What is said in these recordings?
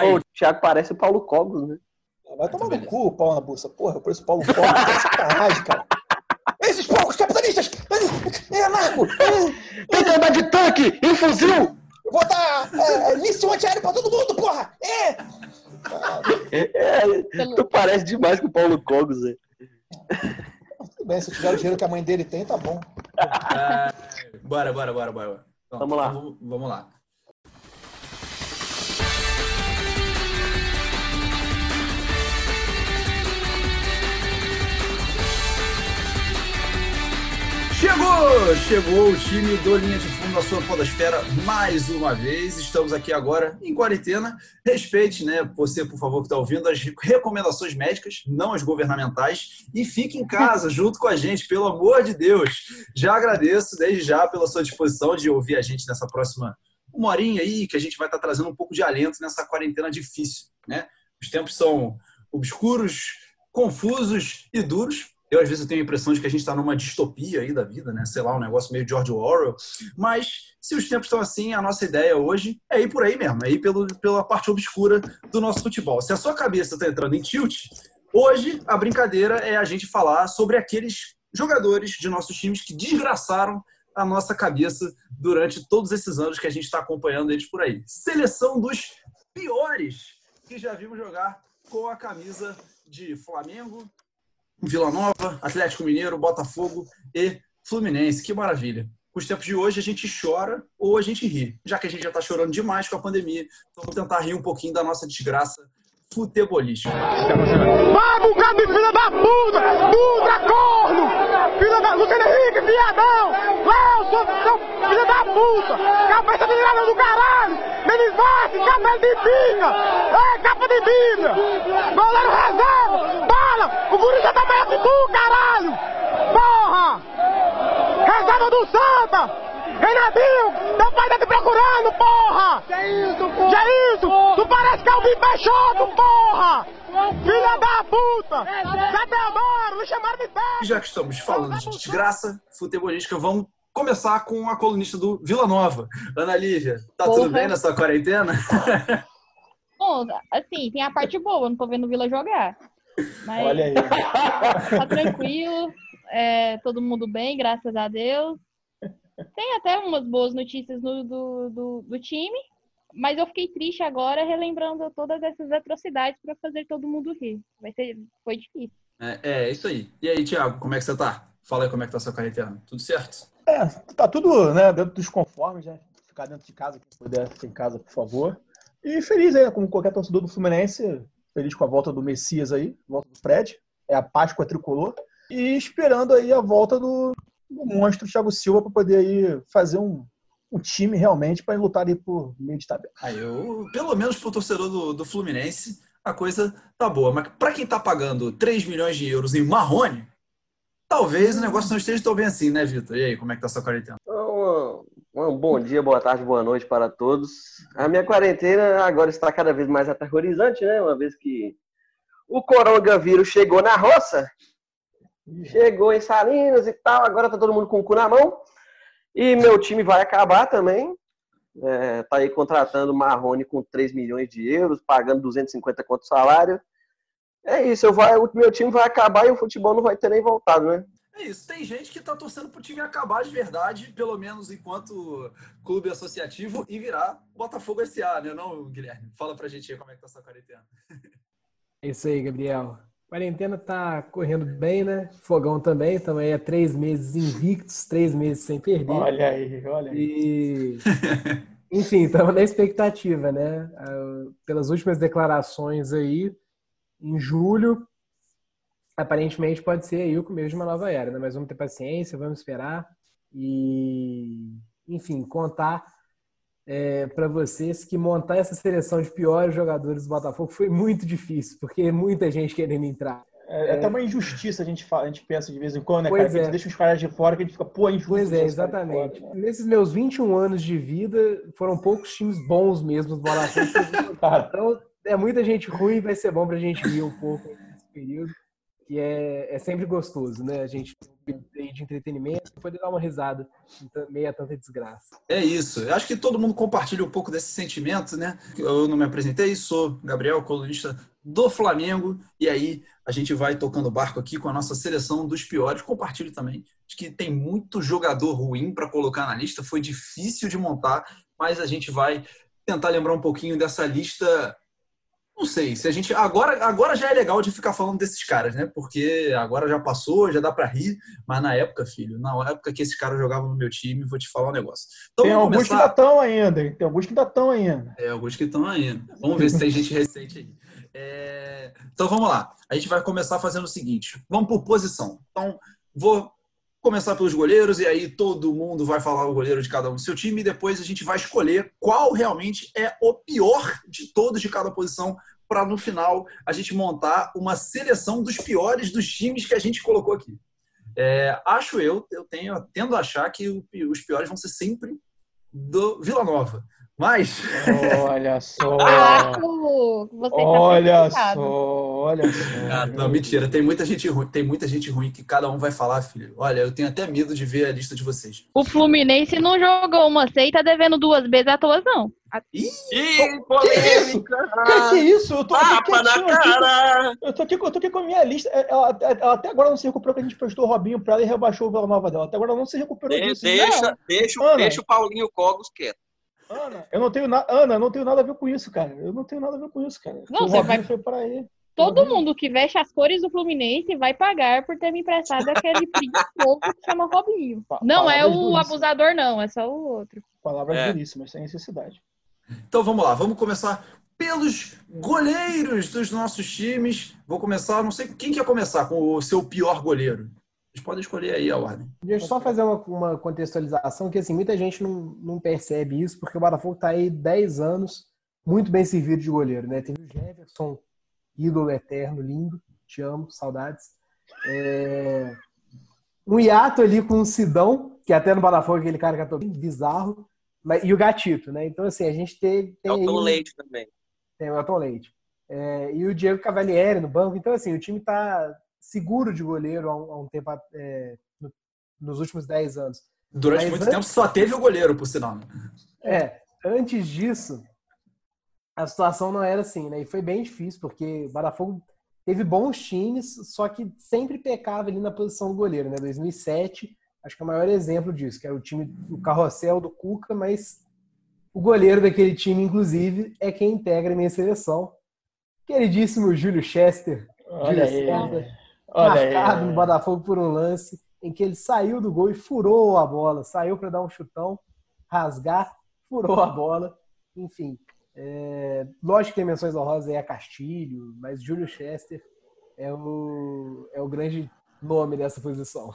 Pô, o Thiago parece o Paulo Cogos, né? Vai tomar no cu o pau na bolsa. Porra, eu pareço o Paulo Cogos. É sacanagem, cara. Esses poucos capitalistas! É, Marco! Tem que andar de tanque e fuzil! Eu vou dar é, míssil antiaéreo pra todo mundo, porra! É! É, tu parece demais com o Paulo Cogos, Zé. Tudo bem, se tiver o dinheiro que a mãe dele tem, tá bom. Ah, bora, bora, bora, bora. Então, Vamos lá. Vamos, vamos lá. Chegou! Chegou o time do Linha de Fundo da sua podosfera mais uma vez. Estamos aqui agora em quarentena. Respeite, né, você, por favor, que está ouvindo, as recomendações médicas, não as governamentais. E fique em casa junto com a gente, pelo amor de Deus. Já agradeço desde já pela sua disposição de ouvir a gente nessa próxima uma horinha aí, que a gente vai estar trazendo um pouco de alento nessa quarentena difícil, né? Os tempos são obscuros, confusos e duros. Eu, às vezes, tenho a impressão de que a gente está numa distopia aí da vida, né? Sei lá, um negócio meio George Orwell. Mas, se os tempos estão assim, a nossa ideia hoje é ir por aí mesmo, é ir pelo, pela parte obscura do nosso futebol. Se a sua cabeça está entrando em tilt, hoje a brincadeira é a gente falar sobre aqueles jogadores de nossos times que desgraçaram a nossa cabeça durante todos esses anos que a gente está acompanhando eles por aí. Seleção dos piores que já vimos jogar com a camisa de Flamengo, Vila Nova, Atlético Mineiro, Botafogo e Fluminense. Que maravilha. Os tempos de hoje a gente chora ou a gente ri. Já que a gente já está chorando demais com a pandemia, então vamos tentar rir um pouquinho da nossa desgraça futebolística. Vai, bocado de filha da puta! Dutra, corno! Filha da... Luciano Henrique, viadão! Léo, seu, filho da puta! Cabeça de nada do caralho! Denis Vaz, cabelo de pica! Ei, capa de bíblia! Goleiro reserva! Bala! O guri já tá melhor que tu, caralho! Porra! Reserva do Santa! Renatinho, teu pai tá te procurando, porra! Que isso, porra? Que isso? Tu parece Calvin Peixoto, porra! Filha da puta! Zé Teodoro, me chamaram de pé! já que estamos falando de desgraça futebolística, vamos começar com a colunista do Vila Nova. Ana Lívia, tá tudo Porra. bem na sua quarentena? Bom, assim, tem a parte boa, não tô vendo o Vila jogar. Mas Olha aí. tá tranquilo, é, todo mundo bem, graças a Deus. Tem até umas boas notícias no- do, do, do time, mas eu fiquei triste agora relembrando todas essas atrocidades para fazer todo mundo rir. Vai ser, foi difícil. É, é, isso aí. E aí, Thiago, como é que você tá? Fala aí como é que tá a sua quarentena. Tudo certo? É, tá tudo né, dentro dos conformes, né? Ficar dentro de casa, quem puder ficar em casa, por favor. E feliz aí, né, como qualquer torcedor do Fluminense, feliz com a volta do Messias aí, volta do Fred, é a Páscoa tricolor. E esperando aí a volta do, do monstro Thiago Silva para poder aí fazer um, um time realmente para lutar aí por meio de tabela. Aí eu, pelo menos pro torcedor do, do Fluminense, a coisa tá boa. Mas pra quem tá pagando 3 milhões de euros em Marrone, talvez o negócio não esteja tão bem assim, né, Vitor? E aí, como é que tá a sua quarentena? Um, um bom dia, boa tarde, boa noite para todos. A minha quarentena agora está cada vez mais aterrorizante, né? Uma vez que o coronavírus chegou na roça, chegou em Salinas e tal, agora tá todo mundo com o cu na mão. E meu time vai acabar também. É, tá aí contratando Marrone com 3 milhões de euros, pagando 250 quanto salário. É isso, eu vai, o meu time vai acabar e o futebol não vai ter nem voltado, né? É isso. Tem gente que tá torcendo pro time acabar de verdade, pelo menos enquanto clube associativo, e virar Botafogo SA, né, não, Guilherme? Fala pra gente aí como é que tá a sua quarentena. É isso aí, Gabriel. Quarentena tá correndo bem, né? Fogão também, estamos aí há três meses invictos, três meses sem perder. Olha aí, olha aí. E, enfim, estamos na expectativa, né? Ah, Pelas últimas declarações aí, em julho, aparentemente pode ser aí o começo de uma nova era, né? Mas vamos ter paciência, vamos esperar e, enfim, contar para vocês que montar essa seleção de piores jogadores do Botafogo foi muito difícil, porque muita gente querendo entrar. É, é até uma injustiça a gente, fala, a gente pensa de vez em quando, né, Pois cara? Que a é. gente deixa os caras de fora que a gente fica, pô, é injusto. Pois é, exatamente. fora, né? Nesses meus 21 anos de vida, foram poucos times bons mesmo do Botafogo. Então, é muita gente ruim, vai ser bom pra gente rir um pouco nesse período. que é, é sempre gostoso, né? A gente de entretenimento poder dar uma risada em meio a tanta desgraça. É isso. Eu acho que todo mundo compartilha um pouco desse sentimento, né? Eu não me apresentei, sou Gabriel, colunista do Flamengo, e aí a gente vai tocando barco aqui com a nossa seleção dos piores. Compartilho também. Acho que tem muito jogador ruim para colocar na lista, foi difícil de montar, mas a gente vai tentar lembrar um pouquinho dessa lista não sei, se a gente. Agora, agora já é legal de ficar falando desses caras, né? Porque agora já passou, já dá para rir. Mas na época, filho, na época que esses caras jogavam no meu time, vou te falar um negócio. Então, tem alguns começar... que ainda estão ainda, hein? Tem alguns que ainda estão ainda. É, alguns que estão ainda. Vamos ver se tem gente recente aí. É... Então vamos lá. A gente vai começar fazendo o seguinte: vamos por posição. Então, vou começar pelos goleiros e aí todo mundo vai falar o goleiro de cada um do seu time e depois a gente vai escolher qual realmente é o pior de todos de cada posição para no final a gente montar uma seleção dos piores dos times que a gente colocou aqui. É, acho eu, eu tenho, tendo a achar que os piores vão ser sempre do Vila Nova. Mas. Olha só. Ah, olha só, olha só. Ah, não, mentira. Tem muita gente ruim. Tem muita gente ruim que cada um vai falar, filho. Olha, eu tenho até medo de ver a lista de vocês. O Fluminense não jogou uma seita tá devendo duas vezes à toa, não. Ih, polêmica! Que, que é isso? Eu tô aqui, na cara! eu, tô aqui, eu tô aqui com a minha lista. É, ela, ela, até agora não se recuperou que a gente prestou o Robinho pra ela e rebaixou o Vila Nova dela. Até agora não se recuperou de, disso. Deixa, deixa, deixa o Paulinho Cogos quieto. Ana, eu não tenho nada, Ana, não tenho nada a ver com isso, cara. Eu não tenho nada a ver com isso, cara. Não, o você vai foi para aí. Todo mundo que veste as cores do Fluminense vai pagar por ter me emprestado aquele novo que chama Robinho. Pa não é o abusador, não, é só o outro. Palavras é. duríssimas, sem necessidade. Então vamos lá, vamos começar pelos goleiros dos nossos times. Vou começar, não sei quem quer começar com o seu pior goleiro. Vocês podem escolher aí a ordem. Deixa eu só fazer uma, uma contextualização, que assim, muita gente não, não percebe isso, porque o Botafogo está aí 10 anos muito bem servido de goleiro, né? Teve o Jefferson, ídolo eterno, lindo, te amo, saudades. É... Um hiato ali com o Sidão, que até no Botafogo aquele cara que é todo bizarro, mas... e o Gatito, né? Então, assim, a gente tem... tem Elton aí... Leite também. Tem o Elton Leite. É... E o Diego Cavalieri no banco. Então, assim, o time está seguro de goleiro há um, há um tempo, é, no, nos últimos 10 anos. Durante Mas muito antes, tempo só teve o goleiro, por sinal. Né? É, antes disso, a situação não era assim, né? E foi bem difícil, porque o Botafogo teve bons times, só que sempre pecava ali na posição do goleiro, né? 2007, acho que é o maior exemplo disso, que era o time, o carrossel do Cuca, mas o goleiro daquele time, inclusive, é quem integra a minha seleção. Queridíssimo Júlio Chester. Olha Júlio aí. Olha marcado aí, no Botafogo por um lance em que ele saiu do gol e furou a bola. Saiu para dar um chutão, rasgar, furou a bola. Enfim, é... lógico que tem menções honrosas aí a Castilho, mas Júlio Chester é o, é o grande nome dessa posição.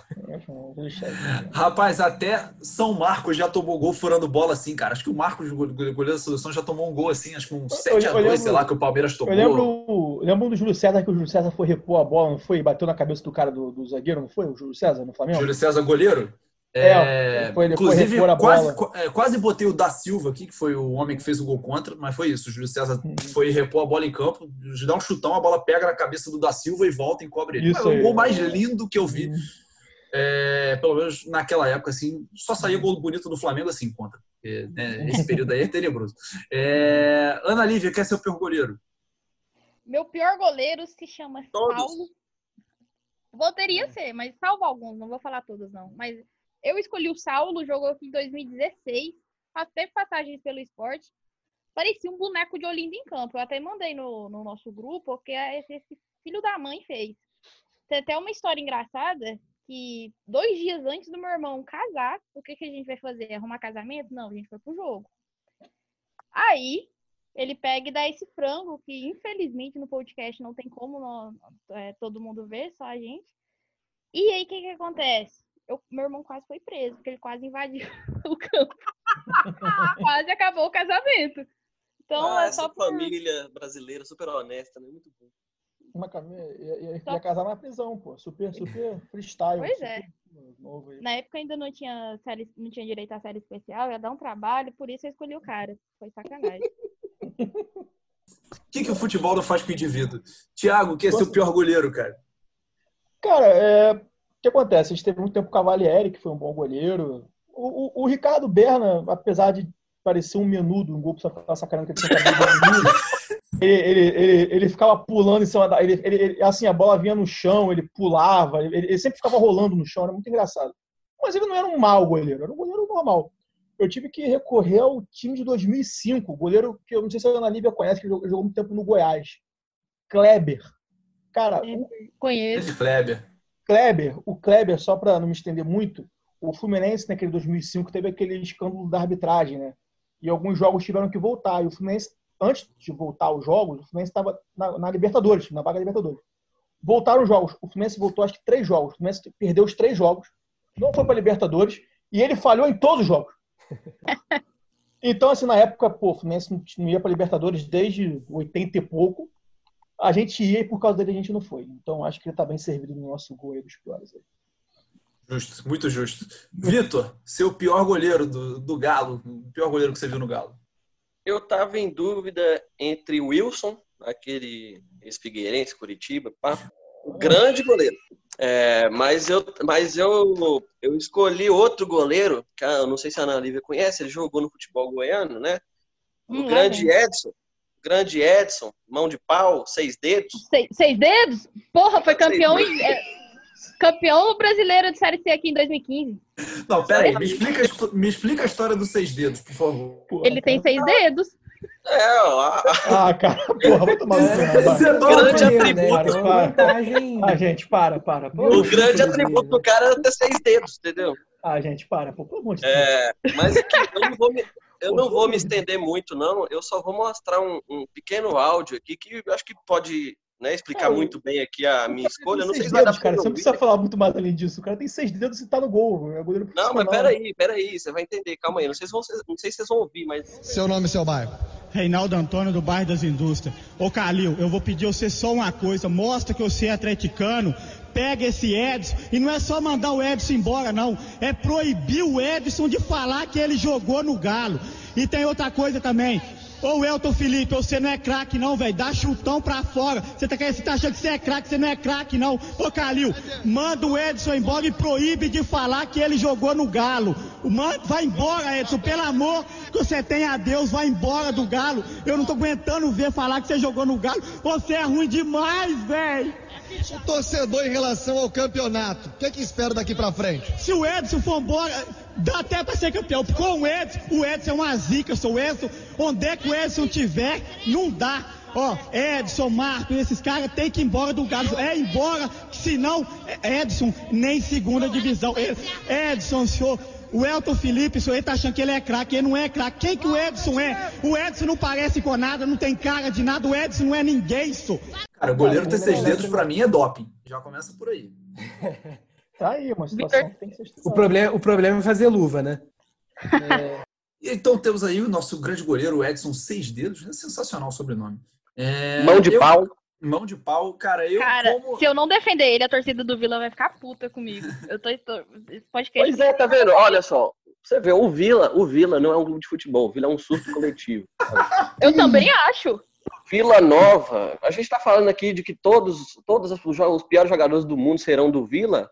Rapaz, até São Marcos já tomou gol furando bola assim, cara. Acho que o Marcos, goleiro da seleção, já tomou um gol assim, acho que um 7x2, sei lá, que o Palmeiras tomou. Eu lembro, lembro do Júlio César, que o Júlio César foi repor a bola, não foi? Bateu na cabeça do cara do, do zagueiro, não foi? O Júlio César no Flamengo? Júlio César, goleiro? É, foi, inclusive, quase, é, quase botei o da Silva aqui, que foi o homem que fez o gol contra, mas foi isso. O Júlio César uhum. foi repor a bola em campo, dá um chutão, a bola pega na cabeça do da Silva e volta e cobre ele. Isso é o gol mais lindo que eu vi. Uhum. É, pelo menos naquela época, assim, só saía gol bonito do Flamengo assim contra. Porque, né, esse período aí é tenebroso. É, Ana Lívia, quer ser o pior goleiro? Meu pior goleiro se chama Todos. Paulo. Poderia ser, mas salvo alguns, não vou falar todos, não. Mas eu escolhi o Saulo, jogou aqui em 2016, teve passagens pelo esporte. Parecia um boneco de Olinda em campo. Eu até mandei no, no nosso grupo, porque esse, esse filho da mãe fez. Tem até uma história engraçada que dois dias antes do meu irmão casar, o que, que a gente vai fazer? Arrumar casamento? Não, a gente foi pro jogo. Aí, ele pega e dá esse frango, que infelizmente no podcast não tem como não, é, todo mundo ver, só a gente. E aí, o que, que acontece? Eu, meu irmão quase foi preso, porque ele quase invadiu o campo. quase acabou o casamento. Então, ah, é essa só por... família brasileira super honesta, né? Muito bom. Uma ia, ia, ia casar na prisão, pô. Super, super freestyle. Pois é. Na época ainda não tinha, série, não tinha direito à série especial, ia dar um trabalho, por isso eu escolhi o cara. Foi sacanagem. O que, que o futebol não faz com o indivíduo? Tiago, que é seu pior goleiro, cara? Cara, é, que acontece? A gente teve muito tempo com o Cavalieri, que foi um bom goleiro. O, o, o Ricardo Berna, apesar de parecer um menudo, um gol pra tá sacanagem que ele tinha cabelo ele, ele, ele, ele, ficava pulando em cima da. Ele, ele, assim, a bola vinha no chão, ele pulava, ele, ele sempre ficava rolando no chão, era muito engraçado. Mas ele não era um mau goleiro, era um goleiro normal. Eu tive que recorrer ao time de 2005, goleiro que eu não sei se a Ana Lívia conhece, que jogou, jogou muito tempo no Goiás. Kleber. Cara, o, Conheço. Kleber. Kleber, o Kleber, só para não me estender muito, o Fluminense naquele 2005 teve aquele escândalo da arbitragem, né? E alguns jogos tiveram que voltar. E o Fluminense, antes de voltar os jogos, o Fluminense estava na, na, Libertadores, na vaga Libertadores. Voltaram os jogos. O Fluminense voltou, acho que três jogos. O Fluminense perdeu os três jogos, não foi para Libertadores e ele falhou em todos os jogos. Então, assim, na época, pô, o Fluminense não ia para Libertadores desde 80 e pouco. A gente ia e por causa dele a gente não foi. Então, acho que ele está bem servido no nosso gol aí dos piores aí. Justo, muito justo. Vitor, seu pior goleiro do, do Galo, o pior goleiro que você viu no Galo? Eu tava em dúvida entre o Wilson, aquele ex-figueirense, Curitiba, pá, o grande goleiro. É, mas eu, mas eu, eu escolhi outro goleiro, que eu não sei se a Ana Lívia conhece, ele jogou no futebol goiano, né? O Hum, grande é, Edson. Grande Edson, mão de pau, seis dedos. Seis, seis dedos? Porra, foi campeão, em- é, campeão brasileiro de Série C aqui em 2015. Não, peraí, me explica, me explica a história dos seis dedos, por favor. Porra, Ele tem seis dedos. É, ó, a- Ah, cara, porra, vai tomar né? Esse é grande Goleiro, atributo. né? Para. vantagem. Ah, gente, para, para. Pô, o grande atributo né? do cara era ter seis dedos, entendeu? Ah, gente, para, pô, pelo amor de Deus. É, mas aqui, eu não vou me, eu não vou me estender muito, não. Eu só vou mostrar um, um pequeno áudio aqui que eu acho que pode né, explicar É, muito bem aqui a minha escolha. Não sei se vai dar cara. Você não precisa falar muito mais além disso. O cara tem seis dedos e tá no gol. É goleiro Não, mas peraí, peraí, você vai entender. Calma aí, não sei se, vão, não sei se vocês vão ouvir, mas Seu nome e seu bairro. Reinaldo Antônio do bairro das Indústrias. Ô Calil, eu vou pedir a você só uma coisa, mostra que você é atleticano, pega esse Edson e não é só mandar o Edson embora não, é proibir o Edson de falar que ele jogou no Galo. E tem outra coisa também. Ô Elton Felipe, você não é craque não, velho. Dá chutão pra fora. Você tá, tá achando que você é craque, você não é craque não. Ô Calil, manda o Edson embora e proíbe de falar que ele jogou no Galo. O man- vai embora, Edson, pelo amor que você tem a Deus, vai embora do Galo. Eu não tô aguentando ver falar que você jogou no Galo. Você é ruim demais, velho. O torcedor em relação ao campeonato, o que, é que espera daqui pra frente? Se o Edson for embora, dá até pra ser campeão. Com o Edson, o Edson é uma zica, sou o Edson. Onde é que o Edson tiver, não dá. Ó, Edson, Marcos, esses caras têm que ir embora do Galo. É embora, senão, Edson, nem segunda divisão. Edson, senhor. O Elton Felipe, senhor tá achando que ele é craque, ele não é craque. Quem que o Edson é? O Edson não parece com nada, não tem cara de nada. O Edson não é ninguém, só. Cara, o goleiro ter seis dedos pra mim é doping. Já começa por aí. Tá aí, uma situação que tem que ser O estudada. problema, o problema é fazer luva, né? Então temos aí o nosso grande goleiro, o Edson Seis Dedos. É sensacional o sobrenome. É, mão de eu- pau. Mão de pau, cara, eu Cara, como... se eu não defender ele, a torcida do Vila vai ficar puta comigo. Eu tô. tô esse podcast. Pois é, tá vendo? Olha só. Você vê, o Vila, o Vila não é um clube de futebol, o Vila é um surto coletivo. Eu também acho. Vila Nova, a gente tá falando aqui de que todos, todos os, piores jogadores do mundo serão do Vila,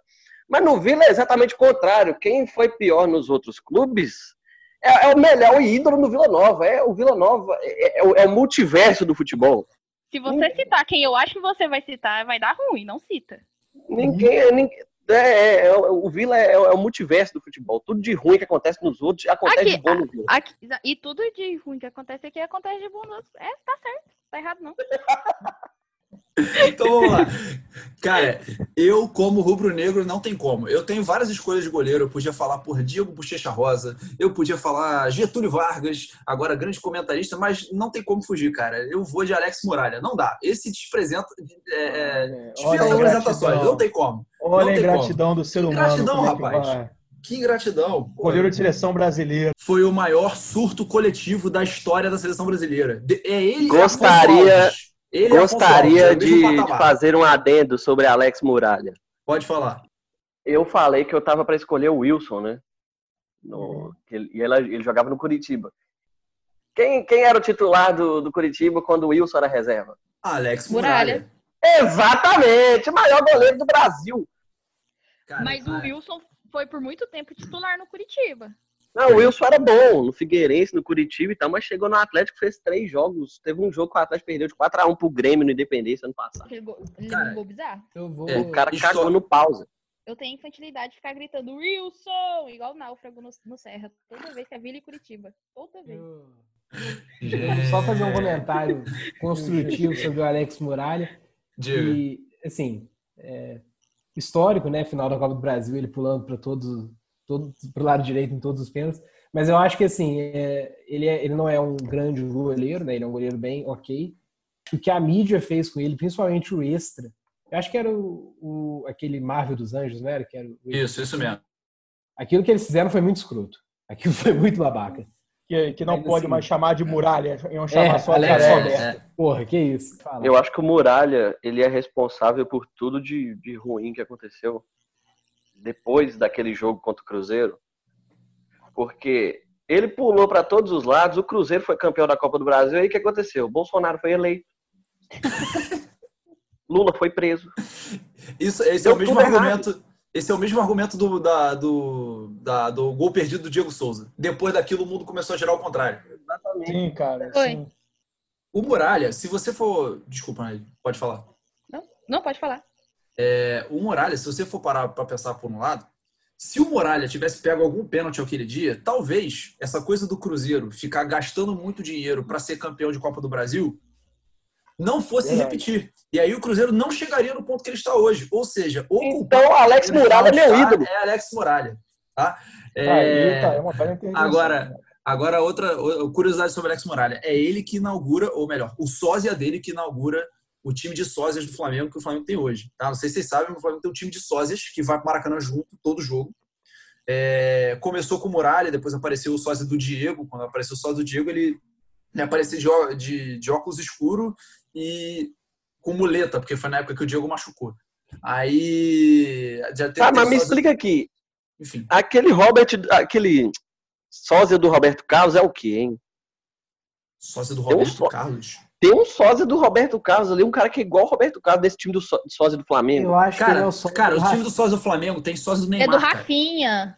mas no Vila é exatamente o contrário. Quem foi pior nos outros clubes é, é o melhor ídolo no Vila Nova. É o Vila Nova, é, é o- é o multiverso do futebol. Se você citar quem eu acho que você vai citar, vai dar ruim, não cita. Ninguém, ninguém é, é- é- o Vila é, é o multiverso do futebol. Tudo de ruim que acontece nos outros acontece Aqui, de bom no Vila. Aqui- e tudo de ruim que acontece aqui acontece de bom. no- É, tá certo. Tá errado, não. Então vamos lá. Cara, eu, como rubro-negro, não tem como. Eu tenho várias escolhas de goleiro. Eu podia falar por Diego Bochecha Rosa, eu podia falar Getúlio Vargas, agora grande comentarista, mas não tem como fugir, cara. Eu vou de Alex Muralha. Não dá. Esse despresenta. É, é, Olha dispensa a apresentações. ingratidão. Não tem como. Olha Não a ingratidão do ser humano. Ingratidão, como é que rapaz. vai. Que ingratidão. Pô, Goleiro de seleção brasileira. Foi o maior surto coletivo da história da seleção brasileira. De- É ele Gostaria-. Ele Gostaria é o mesmo de, de fazer um adendo sobre Alex Muralha. Pode falar. Eu falei que eu tava para escolher o Wilson, né? No- que ele, e ele, ele jogava no Curitiba. Quem, quem era o titular do, do Curitiba quando o Wilson era reserva? Alex Muralha. Muralha. Exatamente, o maior goleiro do Brasil. Cara, Mas o ah, Wilson foi por muito tempo titular no Curitiba. Não, o Wilson era bom no Figueirense, no Curitiba e tal, mas chegou no Atlético, fez três jogos. Teve um jogo que o Atlético perdeu de 4x1 pro Grêmio no Independência ano passado. Aquele gol, ele Cara, levou um gol bizarro. Eu vou. É, O cara História- cagou no pausa. Eu tenho infantilidade de ficar gritando Wilson, igual o náufrago no, no Serra. Toda vez que é Vila e Curitiba. Toda vez. eu- eu Só fazer um comentário construtivo sobre o Alex Muralha. E, assim, é, histórico, né? Final da Copa do Brasil, ele pulando para todos, todo, pro lado direito em todos os pênaltis. Mas eu acho que, assim, é, ele, é- ele não é um grande goleiro, né? Ele é um goleiro bem ok. O que a mídia fez com ele, principalmente o extra, eu acho que era o, o- aquele Marvel dos Anjos, não era? Que era o- Isso, isso mesmo. Aquilo que eles fizeram foi muito escroto. Aquilo foi muito babaca. Que, que não Mas, pode assim- mais chamar de muralha, iam chamar É, só de Alex. é, Porra, que isso? Fala. Eu acho que o Muralha, ele é responsável por tudo de, de ruim que aconteceu depois daquele jogo contra o Cruzeiro. Porque ele pulou para todos os lados, o Cruzeiro foi campeão da Copa do Brasil, e aí o que aconteceu? O Bolsonaro foi eleito. Lula foi preso. Isso, esse é o mesmo errado. argumento. Esse é o mesmo argumento do, da- do, da- do gol perdido do Diego Souza. Depois daquilo, o mundo começou a girar ao contrário. Sim, cara. Sim. O Muralha, se você for. Desculpa, pode falar. Não, não pode falar. É, o Muralha, se você for parar para pensar por um lado, se o Muralha tivesse pego algum pênalti aquele dia, talvez essa coisa do Cruzeiro ficar gastando muito dinheiro para ser campeão de Copa do Brasil não fosse Verdade. repetir. E aí o Cruzeiro não chegaria no ponto que ele está hoje. Ou seja, o Então, Alex Muralha é meu ídolo. É Alex Muralha. Tá? Aí, É, tá, é uma bela intervenção. Agora, Agora, outra curiosidade sobre Alex Muralha. É ele que inaugura, ou melhor, o sósia dele que inaugura o time de sósias do Flamengo que o Flamengo tem hoje. Tá? Não sei se vocês sabem, mas o Flamengo tem um time de sósias que vai para Maracanã junto, todo jogo. É, começou com o Muralha, depois apareceu o sósia do Diego. Quando apareceu o sósia do Diego, ele, ele apareceu de, de, de óculos escuro e com muleta, porque foi na época que o Diego machucou. Aí. Já teve, Tá, mas me sósia- explica aqui. Enfim. Aquele Robert, aquele sósia do Roberto Carlos é o quê, hein? Sósia do Tem Roberto só- Carlos. Tem um sósia do Roberto Carlos ali, um cara que é igual o Roberto Carlos desse time do só- sósia do Flamengo. Eu acho que ele é Cara, o sósia cara, do o time do sósia do Flamengo tem sósia do É Neymar. do cara. Rafinha.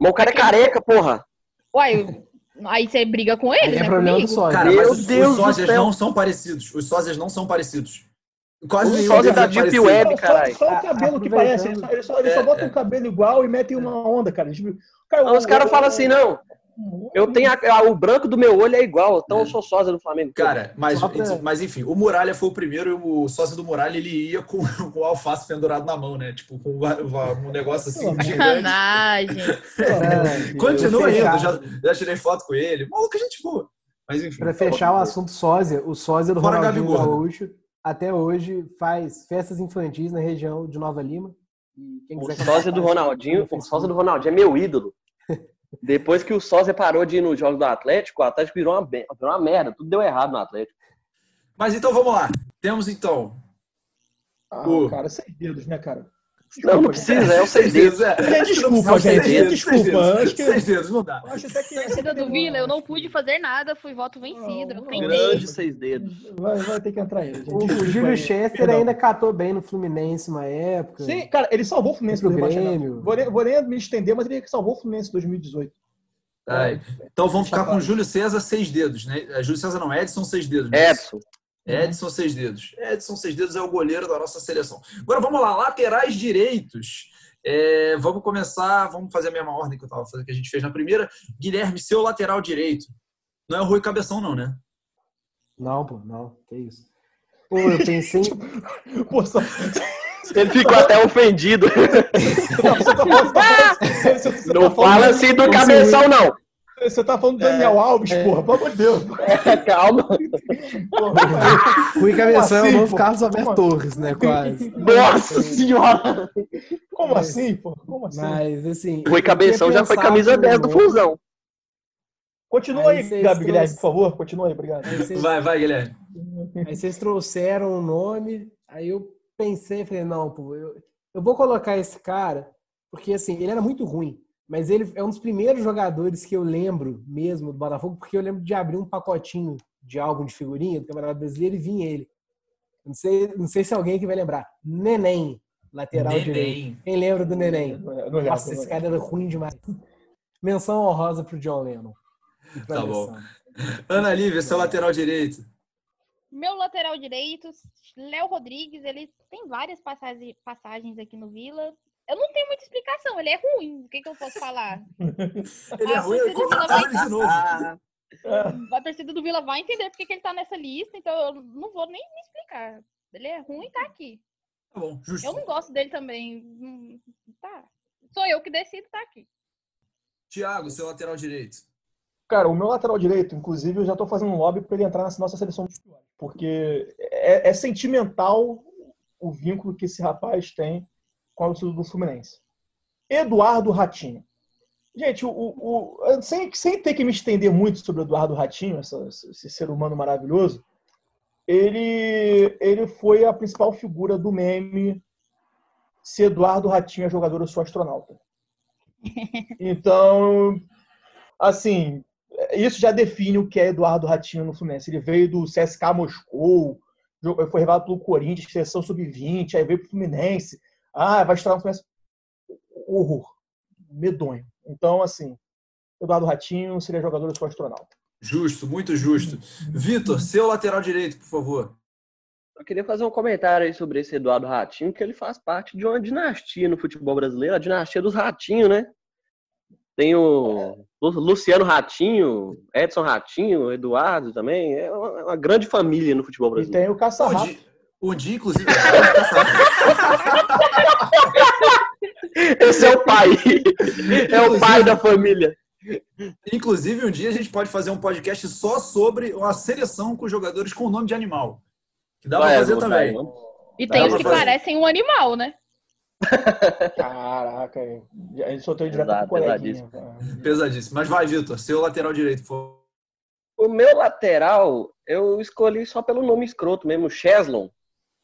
Mas o cara é careca, porra. Uai, aí você briga com ele, Aí é né? problema do Comigo? sósia. Cara, Meu mas os, Deus os do sósias não são parecidos. Os sósias não são parecidos. Quase O nenhum sósia da é Deep parecido. Web. Só- caralho. Só, o cabelo que parece. Ele só, ele só, ele só É, bota é. um cabelo igual e metem uma onda, cara. Tipo, cara, os caras falam assim, não, eu tenho a- a- o branco do meu olho é igual, então eu sou sósia do Flamengo. Cara, mas, pra- mas enfim, o Muralha foi o primeiro e o sócio do Muralha ele ia com, com o alface pendurado na mão, né? Tipo, com um, um negócio assim. Sacanagem. Deus. Continua indo, já, já tirei foto com ele. Maluco, gente boa. Mas enfim. Pra fechar o assunto sósia, o sósia do Fora Ronaldinho. Gaúcho até hoje faz festas infantis na região de Nova Lima. E quem O sósia do Ronaldinho, o sósia do Ronaldinho é meu ídolo. Depois que o sósia parou de ir nos jogos do Atlético, o Atlético virou uma, virou uma merda, tudo deu errado no Atlético. Mas então vamos lá. Temos então. Ah, Pô. cara, seis dedos, né, cara? Não, não precisa, é o seis dedos. é. É, desculpa, Não, seis gente, dedos, desculpa, seis dedos. não dá. Acho até que Torcida do Vila, eu não pude fazer nada, fui voto vencido. Não, tentei. Grande seis dedos. Vai, vai ter que entrar ele. gente. O, Júlio. Chester Perdão. ainda catou bem no Fluminense uma época. Sim, cara, ele salvou o Fluminense do. Grêmio. Vou nem, vou nem me estender, mas ele salvou o Fluminense em 2018. Ai, Então vamos ficar com. Júlio César, seis dedos, né? É, Júlio César não, Edson, seis dedos. né? Edson. Edson Seis Dedos. Edson Seis Dedos é o goleiro da nossa seleção. Agora vamos lá, laterais direitos. É, vamos começar, vamos fazer a mesma ordem que eu tava fazendo, que a gente fez na primeira. Guilherme, seu lateral direito. Não é o Rui Cabeção, não, né? Não, pô, não. Que isso. Pô, eu pensei. Pô, só... Ele ficou até ofendido. Não, tá falando, tá tá fala assim do cabeção, não. Você tá falando do Daniel Alves, porra, pelo amor de Deus. Calma. Porra, Rui Cabeção é o assim, novo pô? Carlos Alberto Como- Torres, né? Quase. Nossa senhora. Como assim, pô? Como assim? Mas, assim. Rui Cabeção já foi camisa no 10 do Fusão. Continua Aí aí, Gabi Guilherme, por favor. Continua aí, obrigado. Aí vocês, Vai, vai, Guilherme. aí vocês trouxeram o nome, aí eu pensei, falei, não, pô, eu, eu vou colocar esse cara, porque assim, ele era muito ruim, mas ele é um dos primeiros jogadores que eu lembro mesmo do Botafogo, porque eu lembro de abrir um pacotinho de álbum de figurinha do Campeonato Brasileiro e vinha ele. Não sei, não sei se alguém que vai lembrar. Neném, lateral Neném. direito. Quem lembra do Neném? Não não Nossa, não esse cara era ruim demais. Menção honrosa pro John Lennon. Tá bom. Ana Lívia, seu lateral direito. Meu lateral direito, Léo Rodrigues, ele tem várias passagens aqui no Vila. Eu não tenho muita explicação, ele é ruim. O que, que eu posso falar? Ele é ruim, contrataram Vila ele de novo. Ah, A torcida do Vila vai entender porque que ele tá nessa lista, então eu não vou nem me explicar. Ele é ruim e tá aqui. Tá bom, justo. Eu não gosto dele também. Hum, Tá. Sou eu que decido, tá aqui. Thiago, seu lateral direito. Cara, o meu lateral direito, inclusive, eu já tô fazendo um lobby para ele entrar nessa nossa seleção piores. Porque é, é sentimental o vínculo que esse rapaz tem com a torcida do Fluminense. Eduardo Ratinho. Gente, o, o- o- sem, sem ter que me estender muito sobre o Eduardo Ratinho, essa- esse ser humano maravilhoso, ele, ele foi a principal figura do meme se Eduardo Ratinho é jogador, eu sou astronauta. Então, assim, isso já define o que é Eduardo Ratinho no Fluminense. Ele veio do CSK Moscou, foi revelado pelo Corinthians, seleção sub-20, aí veio pro Fluminense. Ah, vai estourar no Fluminense. Horror. Medonho. Então, assim, Eduardo Ratinho seria jogador do seu astronauta. Justo, muito justo. Vitor, seu lateral direito, por favor. eu queria fazer um comentário aí sobre esse Eduardo Ratinho, que ele faz parte de uma dinastia no futebol brasileiro, a dinastia dos Ratinho, né? Tem o Lu- Luciano Ratinho, Edson Ratinho, Eduardo também. É uma, é grande família no futebol E brasileiro. tem o Caça-Rato. Onde, onde inclusive. Esse é o pai. É o pai da família. inclusive, um dia a gente pode fazer um podcast só sobre uma seleção com jogadores com nome de animal. Que dá pra fazer também. vamos. E Dá tem os que fazer. parecem um animal, né? Caraca, a gente soltou direto Exato, pro pesadíssimo. Pesadíssimo. Mas vai, Vitor, seu lateral direito, por favor. O meu lateral, eu escolhi só pelo nome escroto mesmo, Cheslon.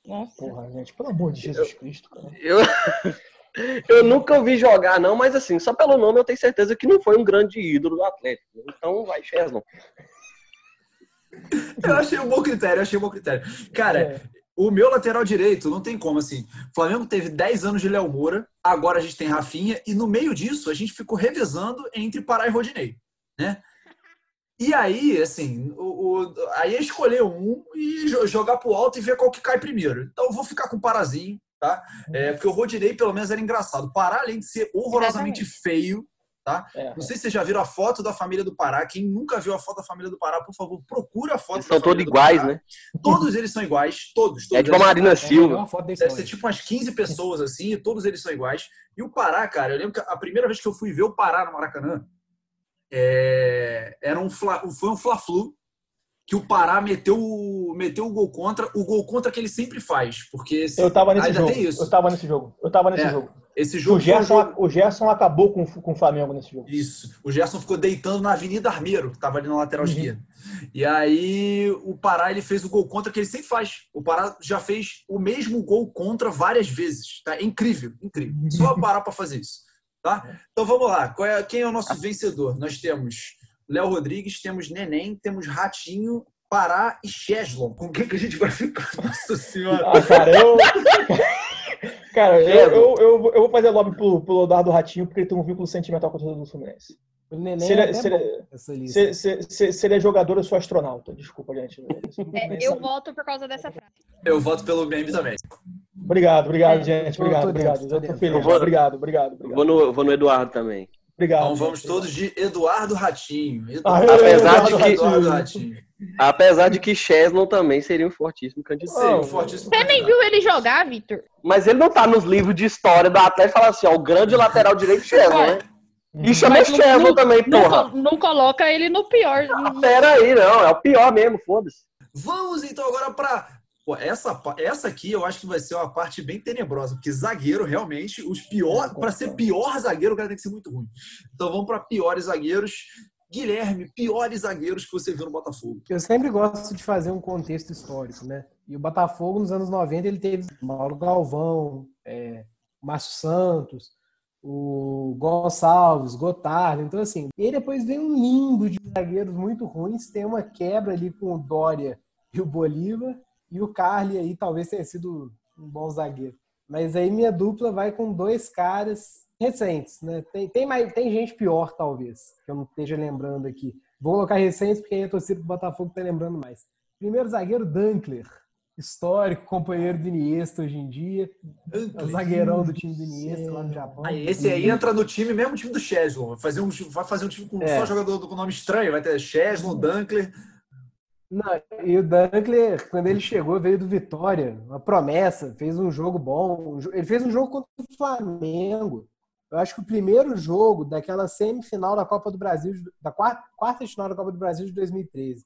Nossa. Porra, gente, pelo amor de Jesus Cristo, cara. Eu, eu nunca ouvi jogar, não, mas assim, só pelo nome eu tenho certeza que não foi um grande ídolo do Atlético. Então vai, Cheslon. Eu achei um bom critério, eu achei um bom critério. Cara, É. o meu lateral direito, não tem como, assim. O Flamengo teve 10 anos de Léo Moura, agora a gente tem Rafinha, e no meio disso a gente ficou revezando entre Pará e Rodinei, né? E aí, assim, o, o- aí é escolher um e jo- jogar pro alto e ver qual que cai primeiro. Então eu vou ficar com o Parazinho, tá? É, porque o Rodinei, pelo menos, era engraçado. O Pará, além de ser horrorosamente feio, tá? É. Não sei se vocês já viram a foto da família do Pará. Quem nunca viu a foto da família do Pará, por favor, procura a foto Eles da são todos iguais, né? Todos eles são iguais, todos. todos É de uma eles são Marina iguais. É a Silva. foto da Deve ser tipo umas 15 pessoas assim, e todos eles são iguais. E o Pará, cara, eu lembro que a primeira vez que eu fui ver o Pará no Maracanã, é, era um fla- foi um Fla-Flu que o Pará meteu, o- meteu o gol contra, o gol contra que ele sempre faz, porque esse, Eu tava nesse jogo. Eu tava nesse jogo. Eu tava nesse É, jogo. esse O jogo um Gerson, jogo- o Gerson acabou com, com o Flamengo nesse jogo. Isso. O Gerson ficou deitando na Avenida Armeiro, que tava ali na lateral Uhum. esquerda. E aí o Pará ele fez o gol contra que ele sempre faz. O Pará já fez o mesmo gol contra várias vezes. Tá? É incrível, incrível. Só parar para fazer isso. Tá? Então vamos lá. Qual é- quem é o nosso vencedor? Nós temos Léo Rodrigues, temos Neném, temos Ratinho, Pará e Cheslon. Com quem que a gente vai ficar? Nossa senhora. Ah, cara, eu. cara, eu, eu, eu, vou- eu vou fazer lobby pro, pro Eduardo Ratinho, porque ele tem um vínculo sentimental com a torcida do Fluminense. O neném Se ele, é é- se ele- lista. se- se- se- se ele é jogador, eu sou astronauta. Desculpa, gente. É, eu voto por causa dessa frase. Eu voto pelo meme também. Obrigado, obrigado, É, gente. Obrigado, tô obrigado. dentro, Eu tô feliz. Eu vou- Obrigado, obrigado, Eu obrigado. Vou no, vou no Eduardo também. Obrigado. Então vamos gente. todos de Eduardo Ratinho. Ah, Eduardo, Apesar de que- Eduardo Ratinho. Apesar de que Cheslon também seria um fortíssimo candidato. Seria um fortíssimo Você nem viu ele jogar, Vitor? Mas ele não tá nos livros de história do Atlético e fala assim, ó, o grande lateral direito Cheslon, né? E chama também, Não, porra. não coloca ele no pior. Pera aí, não, é o pior mesmo, foda-se. Vamos então agora para essa essa aqui eu acho que vai ser uma parte bem tenebrosa, porque zagueiro realmente os pior para ser pior zagueiro o cara tem que ser muito ruim. Então vamos para piores zagueiros. Guilherme, piores zagueiros que você viu no Botafogo. Eu sempre gosto de fazer um contexto histórico, né? E o Botafogo, nos anos 90, ele teve Mauro Galvão, é, Márcio Santos, o Gonçalves, Gotardo. Então, assim, e depois vem um limbo de zagueiros muito ruins. Tem uma quebra ali com o Dória e o Bolívar. E o Carly aí talvez tenha sido um bom zagueiro. Mas aí minha dupla vai com dois caras recentes, né? Tem, tem, mais, tem gente pior, talvez, que eu não esteja lembrando aqui. Vou colocar recentes porque aí a torcida do Botafogo tá lembrando mais. Primeiro zagueiro, Dunkler. Histórico, companheiro do Iniesta hoje em dia. É zagueirão do time do Iniesta lá no Japão. Esse aí entra no time, mesmo time do Cheslon. Vai fazer um, vai fazer um time com É. só jogador com nome estranho. Vai ter Cheslon, Dunkler. Não, e o Dunkler, quando ele chegou, veio do Vitória, uma promessa, fez um jogo bom. Ele fez um jogo contra o Flamengo. Eu acho que o primeiro jogo daquela semifinal da Copa do Brasil, da quarta, quarta final da Copa do Brasil de 2013.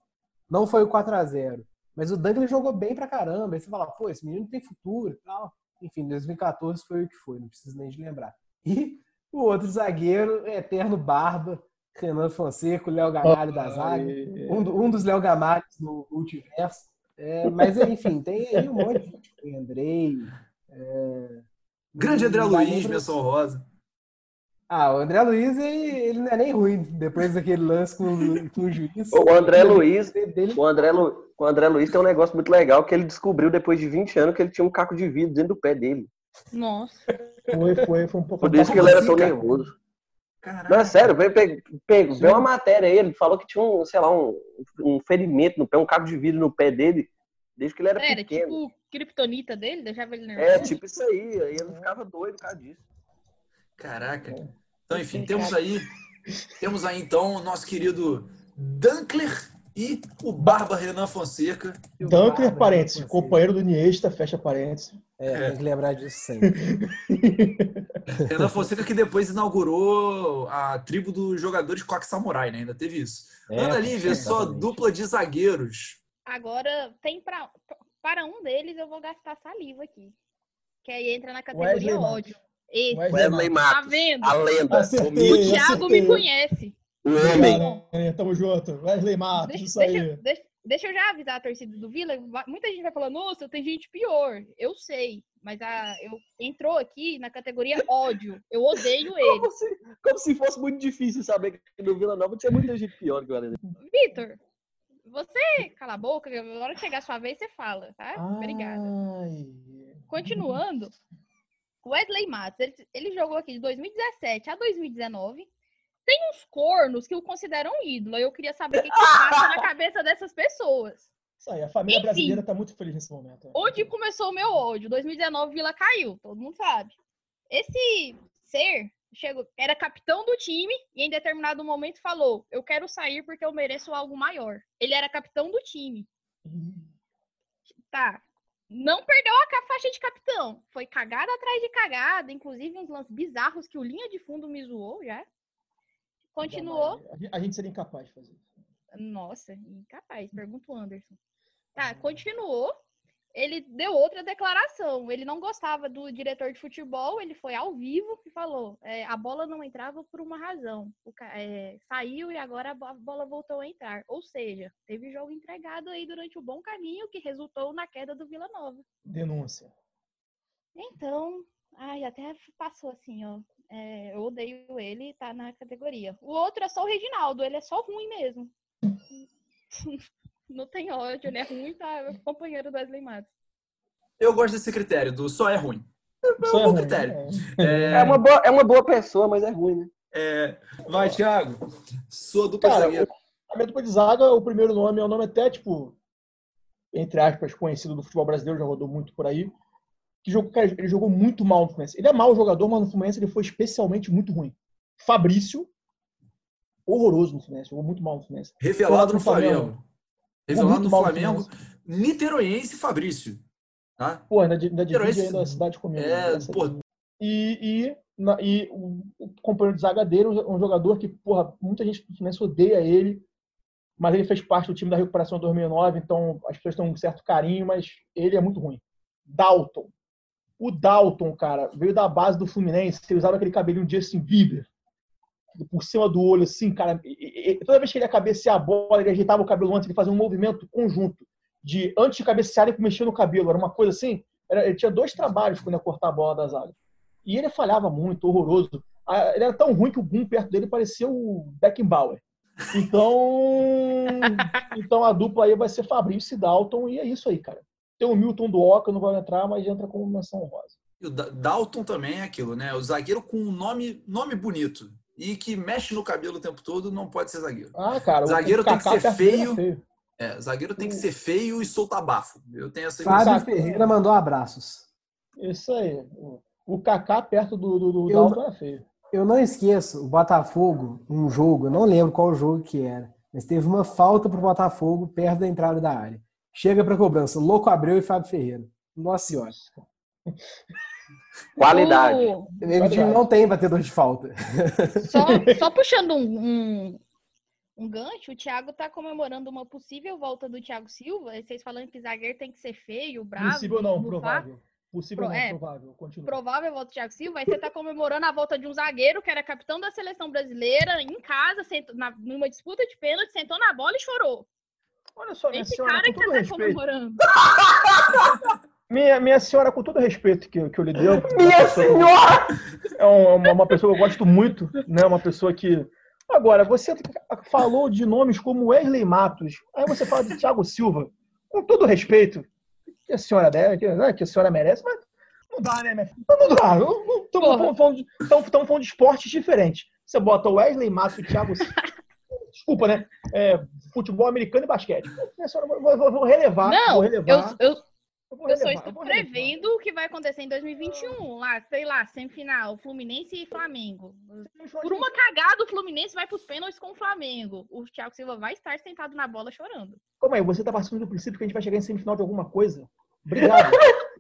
Não foi o 4 a 0 Mas o Dunkler jogou bem pra caramba. Aí você fala, pô, esse menino tem futuro e tal. Enfim, 2014 foi o que foi, não preciso nem de lembrar. E o outro zagueiro, eterno Barba, Renan Fonseca, o Léo Gamalho da zaga um, do- um dos Léo Gamalhos no multiverso. É, mas, enfim, tem aí um monte de gente. Tem Andrei. é, Grande André Luiz, menção rosa. Ah, o André Luiz, ele, ele não é nem ruim depois daquele lance com, o- com o juiz. O André Luiz, Dele, o André, Lu, o André Luiz tem um negócio muito legal que ele descobriu depois de 20 anos que ele tinha um caco de vidro dentro do pé dele. Nossa. Foi, foi, foi um pouco. Por isso que ele era tão nervoso. Caraca. Não, é sério, veio, pe- vê uma matéria aí, ele falou que tinha um, sei lá, um, um ferimento no pé, um caco de vidro no pé dele, desde que ele era Era pequeno. tipo o kryptonita dele, deixava ele nervoso. É, tipo isso aí, aí ele ficava doido por causa disso. Caraca. Então, enfim, temos aí, temos aí então o nosso querido Dunkler e o Barba Renan Fonseca. Barba, parênteses, né, companheiro do Iniesta, fecha parênteses. É, tem que lembrar disso sempre. Renan Fonseca que depois inaugurou a tribo dos jogadores Coque Samurai, né? Ainda teve isso. É, Ana Lívia, sua exatamente. dupla de zagueiros. Agora, tem pra, para um deles eu vou gastar saliva aqui. Que aí entra na categoria Wesley Matos. ódio. Esse. Wesley Tá Matos, vendo? a lenda, Acertei. O Thiago acertei. me conhece. O homem. Aranha, tamo junto. Wesley Matos, Deixa, isso deixa, aí. deixa- deixa eu já avisar a torcida do Vila. Muita gente vai falar, nossa, tem gente pior. Eu sei, mas a, eu, entrou aqui na categoria ódio. Eu odeio ele. Como se, como se fosse muito difícil saber que no Vila Nova tinha muita gente pior que o Guarani. Vitor, você cala a boca, na hora que chegar a sua vez, você fala, tá? Obrigada. Ai. Continuando, Wesley Matos, ele, ele jogou aqui de 2017 a 2019. Tem uns cornos que o consideram ídolo. Eu queria saber o que, que passa na cabeça dessas pessoas. Isso aí, a família Enfim. brasileira tá muito feliz nesse momento. Onde começou o meu ódio? 2019, Vila caiu, todo mundo sabe. Esse ser chegou, era capitão do time e em determinado momento falou: Eu quero sair porque eu mereço algo maior. Ele era capitão do time. Tá. Não perdeu a faixa de capitão. Foi cagada atrás de cagada, inclusive uns lances bizarros que o linha de fundo me zoou já. Continuou. A gente- seria incapaz de fazer isso. Nossa, incapaz. Pergunta o Anderson. Tá, continuou. Ele deu outra declaração. Ele não gostava do diretor de futebol. Ele foi ao vivo e falou: é, a bola não entrava por uma razão. O é, saiu e agora a bola voltou a entrar. Ou seja, teve jogo entregado aí durante o bom caminho que resultou na queda do Vila Nova. Denúncia. Então, ai, até passou assim, ó. É, eu odeio ele e tá na categoria. O outro é só o Reginaldo, ele é só ruim mesmo. Não tem ódio, ele é ruim, tá? É companheiro do Wesley Matos. Eu gosto desse critério, do só é ruim. Isso é bom critério. é. É uma, boa, é uma boa pessoa, mas é ruim, né? É, vai, Thiago. Sua dupla de Cara. A minha dupla de zaga, o primeiro nome é um nome até, tipo, entre aspas, conhecido do futebol brasileiro, já rodou muito por aí. Que jogou, cara, ele jogou muito mal no Fluminense. Ele é mau jogador, mas no Fluminense ele foi especialmente muito ruim. Fabrício, horroroso no Fluminense, jogou muito mal no Fluminense. Revelado no Flamengo. Flamengo. Revelado no mal no Flamengo. Niteroiense Fabrício. Tá? Pô, ainda, ainda divide ainda a cidade comigo. É, né? Pô. E, e, na- e o, o companheiro de zaga dele, um um jogador que, porra, muita gente do Fluminense odeia ele, mas ele fez parte do time da recuperação de 2009, então as pessoas têm um certo carinho, mas ele é muito ruim. Dalton. O Dalton, cara, veio da base do Fluminense, ele usava aquele cabelinho Justin Bieber, por cima do olho, assim, cara. E- e- toda vez que ele ia cabecear a bola, ele ajeitava o cabelo antes, ele fazia um movimento conjunto de antes de cabecear e mexer no cabelo. Era uma coisa assim. Era, ele tinha dois trabalhos quando ia cortar a bola da zaga. E ele falhava muito, horroroso. Ah, Ele era tão ruim que o Boom perto dele parecia o Beckenbauer. Então, então a dupla aí vai ser Fabrício e Dalton, e é isso aí, cara. Tem o Milton do Oca, não vai entrar, mas entra como menção rosa. E o Da- Dalton também é aquilo, né? O zagueiro com um nome, nome bonito e que mexe no cabelo o tempo todo não pode ser zagueiro. Ah, cara. o- Zagueiro tem que ser feio. É, zagueiro tem que ser feio e soltar bafo. Eu tenho essa Fábio. Ferreira mandou abraços. Isso aí. O- Kaká perto do, do, do Eu Dalton não- era feio. Eu não esqueço, o Botafogo, um jogo, eu não lembro qual jogo que era, mas teve uma falta pro Botafogo perto da entrada da área. Chega pra cobrança, Louco Abreu e Fábio Ferreira. Nossa senhora. Qualidade. O- time não tem batedor de falta. Só, só puxando um, um, um gancho, o Thiago tá comemorando uma possível volta do Thiago Silva. E vocês falando que zagueiro tem que ser feio, bravo. Possível não, provável. Possível Pro- não, é. provável. Continua. Provável volta do Thiago Silva. Aí você tá comemorando a volta de um zagueiro que era capitão da seleção brasileira, em casa, sentou, na, numa disputa de pênalti, sentou na bola e chorou. Olha só, minha Esse senhora, cara com que todo você tá respeito. comemorando. Minha, minha senhora, com todo respeito que, que eu lhe deu. Minha senhora! É um- uma, uma pessoa que eu gosto muito, né? Uma pessoa que. Agora, você falou de nomes como Wesley Matos. Aí você fala de Thiago Silva. Com todo respeito, que a senhora deve, que, né, que a senhora merece, mas não dá, né, minha filha? Não dá. Estamos falando, de- tamo falando de esportes diferentes. Você bota o Wesley Matos e o Thiago Silva. Desculpa, né? É, futebol americano e basquete. Eu vou, vou- vou relevar. Não, vou eu, relevar. eu, eu só relevar, estou prevendo o que vai acontecer em 2021. Lá, sei lá, semifinal, Fluminense e Flamengo. Por uma cagada, o Fluminense vai pros pênaltis com o Flamengo. O Thiago Silva vai estar sentado na bola chorando. Calma aí, você tá partindo do princípio que a gente vai chegar em semifinal de alguma coisa? Obrigado.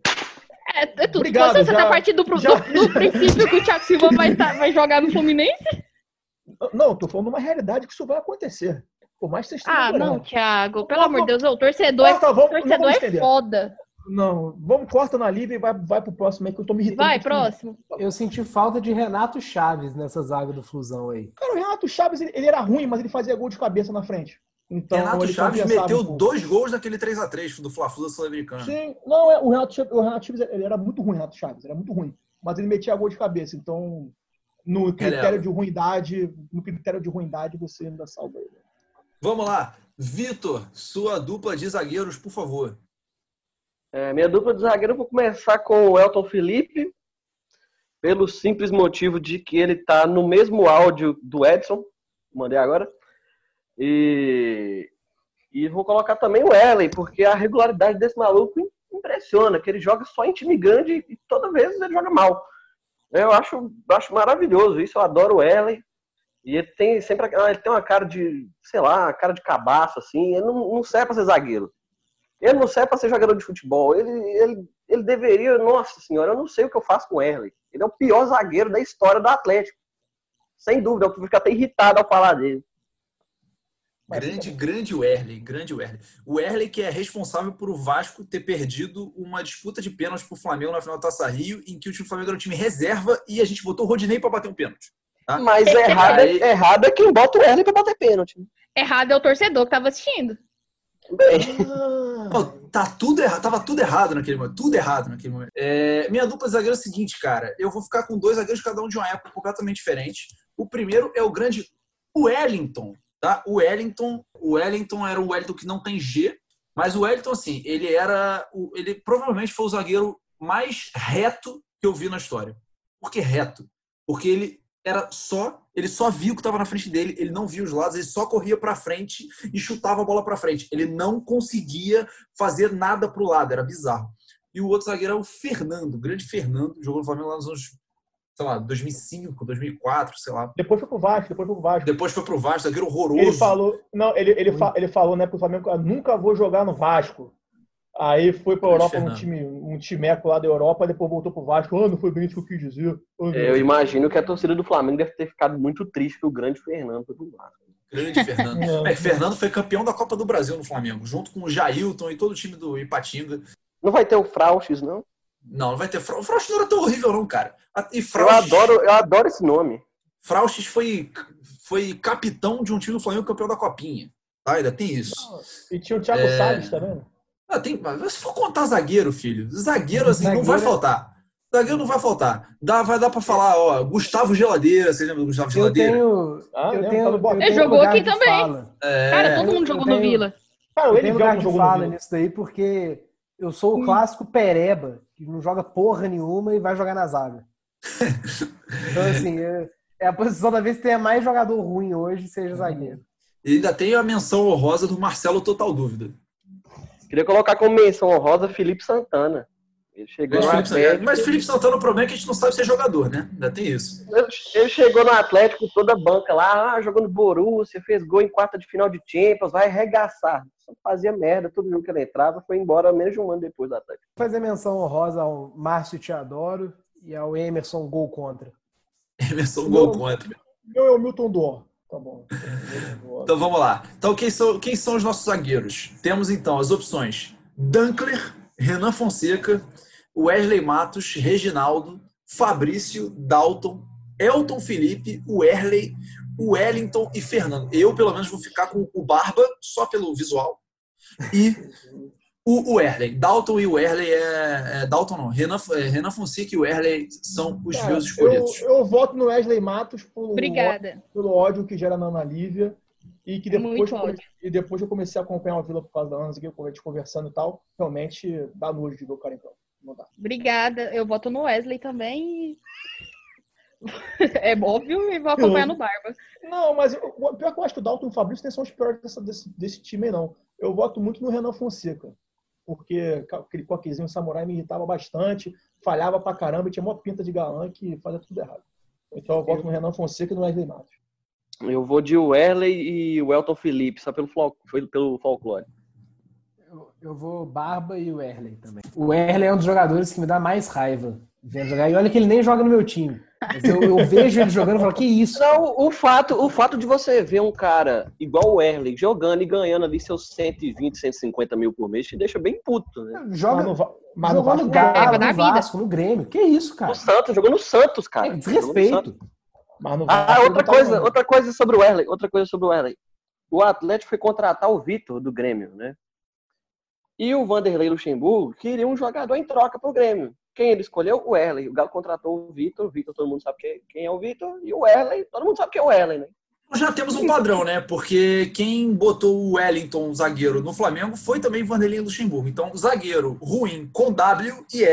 É, é tudo. Obrigado, você, você já- tá partindo do, do- do princípio que o Thiago Silva vai, tá- vai jogar no Fluminense? Não, eu tô falando uma realidade que isso vai acontecer. Por mais que vocês Ah, não, Thiago. Pelo Não, amor de. Deus, o torcedor, é, Corta, vamos, não torcedor vamos é estender. foda. Não, vamos, corta na Lívia e vai, vai pro próximo aí que eu tô me irritando. Vai, próximo. Eu senti falta de Renato Chaves nessa zaga do Flusão aí. Cara, o Renato Chaves, ele, ele era ruim, mas ele fazia gol de cabeça na frente. Então, Renato ele Chaves meteu um dois gols naquele 3x3 do Fla-Flu da Sul-Americana. Sim, não, é, o Renato, Chaves, o Renato Chaves, ele era muito ruim, o Renato Chaves, era muito ruim. Mas ele metia gol de cabeça, então no critério de ruindade, no critério de ruindade, você ainda salva ele. Vamos lá. Vitor, sua dupla de zagueiros, por favor. É, minha dupla de zagueiro, eu vou começar com o Elton Felipe, pelo simples motivo de que ele tá no mesmo áudio do Edson, mandei agora, e, e vou colocar também o Ellen, porque a regularidade desse maluco impressiona, que ele joga só em time grande e toda vez ele joga mal. Eu acho, acho maravilhoso isso, eu adoro o Ellen, e ele tem sempre ah, ele tem uma cara de, sei lá, cara de cabaço, assim, ele não, não serve pra ser zagueiro. Ele não serve para ser jogador de futebol. Ele, ele, ele deveria, nossa senhora, eu não sei o que eu faço com o Erley. Ele é o pior zagueiro da história do Atlético. Sem dúvida, eu fico até irritado ao falar dele. Grande, grande Werley, grande Werley. O Werley que é responsável por o Vasco ter perdido uma disputa de pênaltis pro Flamengo na final da Taça Rio, em que o time do Flamengo era um time reserva e a gente botou o Rodinei para bater um pênalti. Tá? Mas errado, é- Aí- errado é quem bota o Erley pra bater pênalti. Errado é o torcedor que tava assistindo. Bem, Pô, tá tudo errado, tava tudo errado naquele momento, tudo errado naquele momento. É, minha dupla de zagueiro é o seguinte, cara, eu vou ficar com dois zagueiros, cada um de uma época completamente diferente. O primeiro é o grande Wellington, tá? O Wellington, o Wellington era um Wellington que não tem G, mas o Wellington, assim, ele era, o- ele provavelmente foi o zagueiro mais reto que eu vi na história. Por que reto? Porque ele era só, ele só via o que estava na frente dele, ele não via os lados, ele só corria para frente e chutava a bola para frente. Ele não conseguia fazer nada pro lado, era bizarro. E o outro zagueiro é o Fernando, o grande Fernando, jogou no Flamengo lá nos anos, sei lá, 2005, 2004, sei lá. Depois foi pro Vasco, depois foi pro Vasco. Depois foi pro Vasco, zagueiro horroroso. Ele falou, não, ele, ele, fa- ele falou, né, pro Flamengo, "Eu nunca vou jogar no Vasco. Aí foi pra Europa, um time, um timeco lá da Europa, depois voltou pro Vasco. Ah, não foi bem isso que eu quis dizer. Ah, não." eu imagino que a torcida do Flamengo deve ter ficado muito triste que o grande Fernando foi pro Vasco. Grande Fernando. É, Fernando foi campeão da Copa do Brasil no Flamengo, junto com o Jailton e todo o time do Ipatinga. Não vai ter o Frauches, não? Não, não vai ter. Fra- O não era tão horrível, não, cara. E Eu adoro, eu adoro esse nome. Frausch foi, foi capitão de um time do Flamengo campeão da Copinha. Tá? Ainda tem isso. E tinha o Thiago É. Salles também. Ah, tem, mas se for contar zagueiro, filho, zagueiro assim não Zagueiro vai é- faltar. Zagueiro não vai faltar. Dá, vai dar pra falar, ó, Gustavo Geladeira, você lembra do Gustavo Eu Geladeira? tenho. Ah, eu tenho, eu Ele tenho jogou lugar aqui de também. É, Cara, todo mundo eu jogou tenho- no Vila. Cara, o Eu tenho Edgar lugar não de jogou no fala Vila. nisso daí porque Eu sou o clássico pereba, que não joga porra nenhuma e vai jogar na zaga. Então, assim, é, é a posição da vez que tenha mais jogador ruim hoje, seja zagueiro. E ainda tem a menção honrosa do Marcelo Total Dúvida. Queria colocar como menção honrosa Felipe Santana. Ele chegou Mas no Felipe, Atlético. mas Felipe Santana, o problema é que a gente não sabe ser jogador, né? Ainda tem isso. Ele chegou no Atlético toda banca lá, ah, jogando Borussia, fez gol em quarta de final de Champions, vai arregaçar. Fazia merda, todo jogo que ele entrava, foi embora menos de um ano depois do Atlético. Vou fazer menção honrosa ao Márcio Te Adoro e ao Emerson Gol Contra. Emerson gol contra. Meu é o Milton Dor. Tá bom. Então vamos lá. Então quem são, quem são os nossos zagueiros? Temos então as opções: Dunkler, Renan Fonseca, Wesley Matos, Reginaldo, Fabrício, Dalton, Elton Felipe, Werley, Wellington e Fernando. Eu, pelo menos, vou ficar com o Barba, só pelo visual. E o Werley. Dalton e o Werley é, é- Dalton não. Renan, é, Renan Fonseca e o Werley são os Cara, meus eu, escolhidos. eu voto no Wesley Matos pelo, Obrigada. pelo ódio que gera na Ana Lívia. E que É depois, eu ódio. e depois eu comecei a acompanhar o Vila por causa da Ana, que a gente conversando e tal. Realmente dá nojo de ver o cara então. Não dá. Obrigada. Eu voto no Wesley também. É óbvio e vou acompanhar no Barba. Não, mas eu- o pior que eu acho que o Dalton e o Fabrício nem são os piores dessa- desse, desse time aí, não. Eu voto muito no Renan Fonseca. Porque aquele coquezinho samurai me irritava bastante, falhava pra caramba e tinha uma pinta de galã que fazia tudo errado. Então eu voto no Renan Fonseca e no Wesley Matos. Eu vou de Werley e o Elton Felipe, só pelo, fol- foi pelo folclore. Eu, eu vou Barba e o Erley também. O Erley é um dos jogadores que me dá mais raiva vendo jogar. E olha que ele nem joga no meu time. Mas eu, eu vejo ele jogando e falo, que isso? Não, o fato, o fato de você ver um cara igual o Werley jogando e ganhando ali seus 120, 150 mil por mês te deixa bem puto, né? Mas Joga, no, Va- mas no Vasco no não Galo, no. Vasco, no Grêmio. Que isso, cara? No Santos, jogou no Santos, cara. É no desrespeito. Mas no Ah, outra tá coisa, outra coisa sobre o Werley, outra coisa sobre o Werley. O Atlético foi contratar o Vitor do Grêmio, né? E o Vanderlei Luxemburgo queria um jogador em troca pro Grêmio. Quem ele escolheu? O Werley. O Galo contratou o Vitor. O Vitor, todo mundo sabe quem- quem é o Vitor. E o Werley, todo mundo sabe quem é o Werley, né? Nós já temos um padrão, né? Porque quem botou o Wellington, zagueiro, no Flamengo foi também Vanderlei Luxemburgo. Então, zagueiro ruim com W e E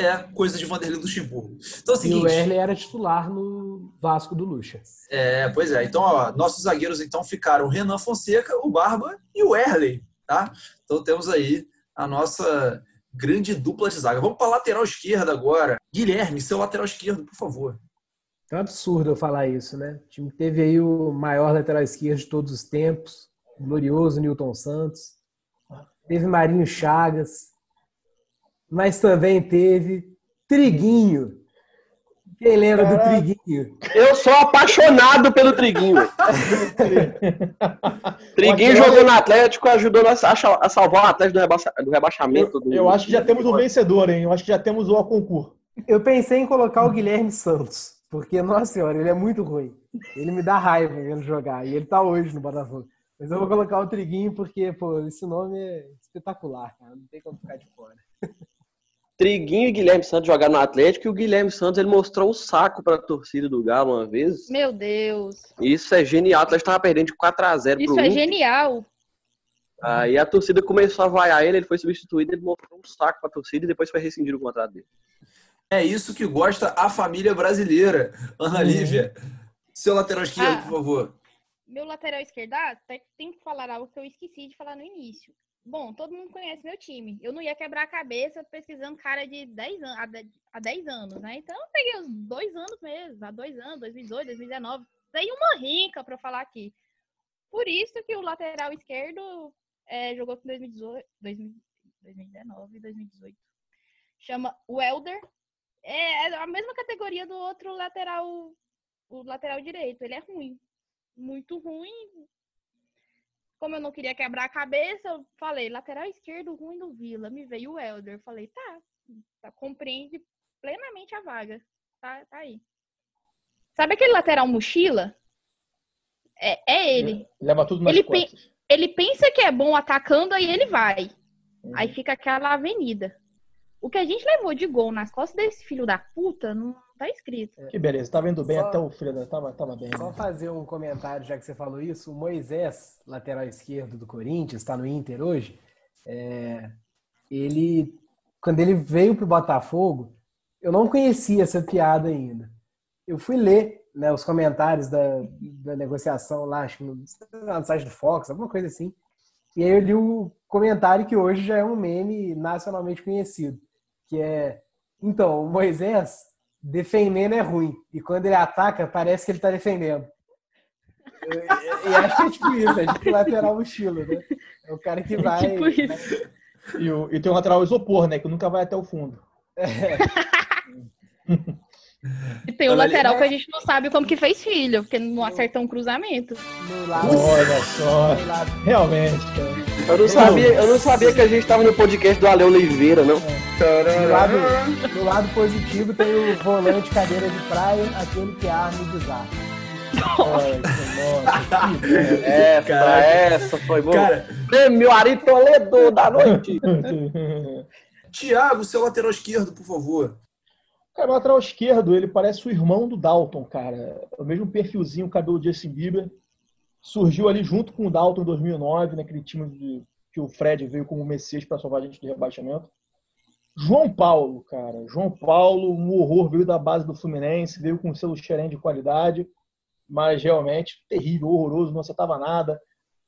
é coisa de Vanderlei Luxemburgo. Então é o E o seguinte. Erley era titular no Vasco do Lucha. É, pois é. Então, ó, nossos zagueiros então ficaram o Renan Fonseca, o Barba e o Erley, tá? Então temos aí a nossa grande dupla de zaga. Vamos para lateral esquerda agora. Guilherme, seu lateral esquerdo, por favor. É um absurdo eu falar isso, né? O time teve aí o maior lateral esquerdo de todos os tempos, o glorioso Newton Santos. Teve Marinho Chagas. Mas também teve Triguinho. Quem lembra do. Triguinho? Eu sou apaixonado pelo Triguinho. Triguinho jogou no Atlético, ajudou a a salvar o Atlético do, rebaixa- do rebaixamento. Eu, do- eu acho que já temos um vencedor, hein? Eu acho que já temos o concurso. Eu pensei em colocar o Guilherme Santos, porque, nossa senhora, ele é muito ruim. Ele me dá raiva vendo jogar, e ele tá hoje no Botafogo. Mas eu vou colocar o Triguinho porque, pô, esse nome é espetacular, cara. Não tem como ficar de fora. Triguinho e Guilherme Santos jogaram no Atlético e o Guilherme Santos ele mostrou o saco para a torcida do Galo uma vez. Meu Deus. Isso é genial. O Atlético estava perdendo de 4 a 0 Isso pro é Inter. genial. Aí a torcida começou a vaiar ele, ele foi substituído, ele mostrou um saco para a torcida e depois foi rescindido o contrato dele. É isso que gosta a família brasileira. Ana Lívia, seu lateral esquerdo, Ah. por favor. Meu lateral esquerdo, ah, tem- tem que falar algo que eu esqueci de falar no início. Bom, todo mundo conhece meu time. Eu não ia quebrar a cabeça pesquisando cara de 10 anos, há de- há 10 anos, né? Então eu peguei os dois anos mesmo, há dois anos, 2018, 2019. Tem uma rica pra falar aqui. Por isso que o lateral esquerdo é, jogou com 2018, 2000 2019 e 2018. Chama Welder. É, é a mesma categoria do outro lateral, o lateral direito. Ele é ruim. Muito ruim. Como eu não queria quebrar a cabeça, eu falei, lateral esquerdo ruim do Vila. Me veio o Helder. Eu falei, tá, tá, compreende plenamente a vaga. Tá, tá aí. Sabe aquele lateral mochila? É, é ele. Leva tudo nas Ele pe-. Ele pensa que é bom atacando, aí ele vai. Aí fica aquela avenida. O que a gente levou de gol nas costas desse filho da puta não tá escrito. Que beleza, tá vendo bem Só- até o filho da. Tava, tava bem. Só né? fazer um comentário, já que você falou isso. O Moisés, lateral esquerdo do Corinthians, está no Inter hoje. É, ele, quando ele veio pro Botafogo, eu não conhecia essa piada ainda. Eu fui ler né, os comentários da, da negociação lá, acho que no, no site do Fox, alguma coisa assim. E aí eu li o comentário que hoje já é um meme nacionalmente conhecido, que é então, o Moisés defendendo é ruim. E quando ele ataca, parece que ele tá defendendo. E, e acho que é tipo isso, é tipo lateral mochila, né? É o cara que vai. tipo isso. E, o- e tem um lateral isopor, né? Que nunca vai até o fundo. E tem o Olha ali. lateral que a gente não sabe como que fez filho, porque não acertou um cruzamento. No lado, Olha só. lado Realmente, cara. Eu não sabia, eu não sabia que a gente tava no podcast do Ale Oliveira, não. No lado, no lado positivo tem o volante cadeira de praia, aquele que arma o desastre. Olha, nossa, que Essa, Caraca. essa foi boa. Cara, Prêmio Ari Toledo da noite. Thiago, seu lateral esquerdo, por favor. Cara, o lateral esquerdo, ele parece o irmão do Dalton, cara. O mesmo perfilzinho, o cabelo de Justin Bieber. Surgiu ali junto com o Dalton em 2009, naquele time de- que o Fred veio como Messias para salvar a gente do rebaixamento. João Paulo, cara. João Paulo, um horror, veio da base do Fluminense, veio com selo Xerém de qualidade, mas realmente terrível, horroroso, não acertava nada.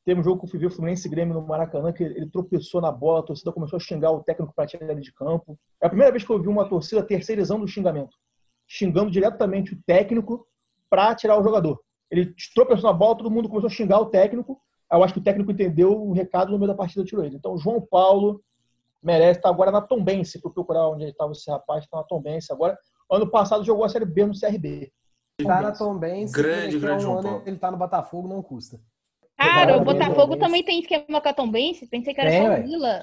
Teve um jogo que eu fui ver o Fluminense Grêmio no Maracanã, que ele tropeçou na bola, a torcida começou a xingar o técnico para tirar ele de campo. É a primeira vez que eu vi uma torcida terceirizando o xingamento, xingando diretamente o técnico para tirar o jogador. Ele tropeçou na bola, todo mundo começou a xingar o técnico. Aí Eu acho que o técnico entendeu o recado no meio da partida e tirou ele. Então, o João Paulo merece estar agora na Tombense, para procurar onde ele estava esse rapaz, está na Tombense agora. Ano passado jogou a Série B no CRB. Tá na Tom Benz, Grande, daqui a grande um João ano Paulo. ele tá no Botafogo, não custa. Cara, o Botafogo também tem esquema com a Tombense. Pensei que era Tem, só Vila.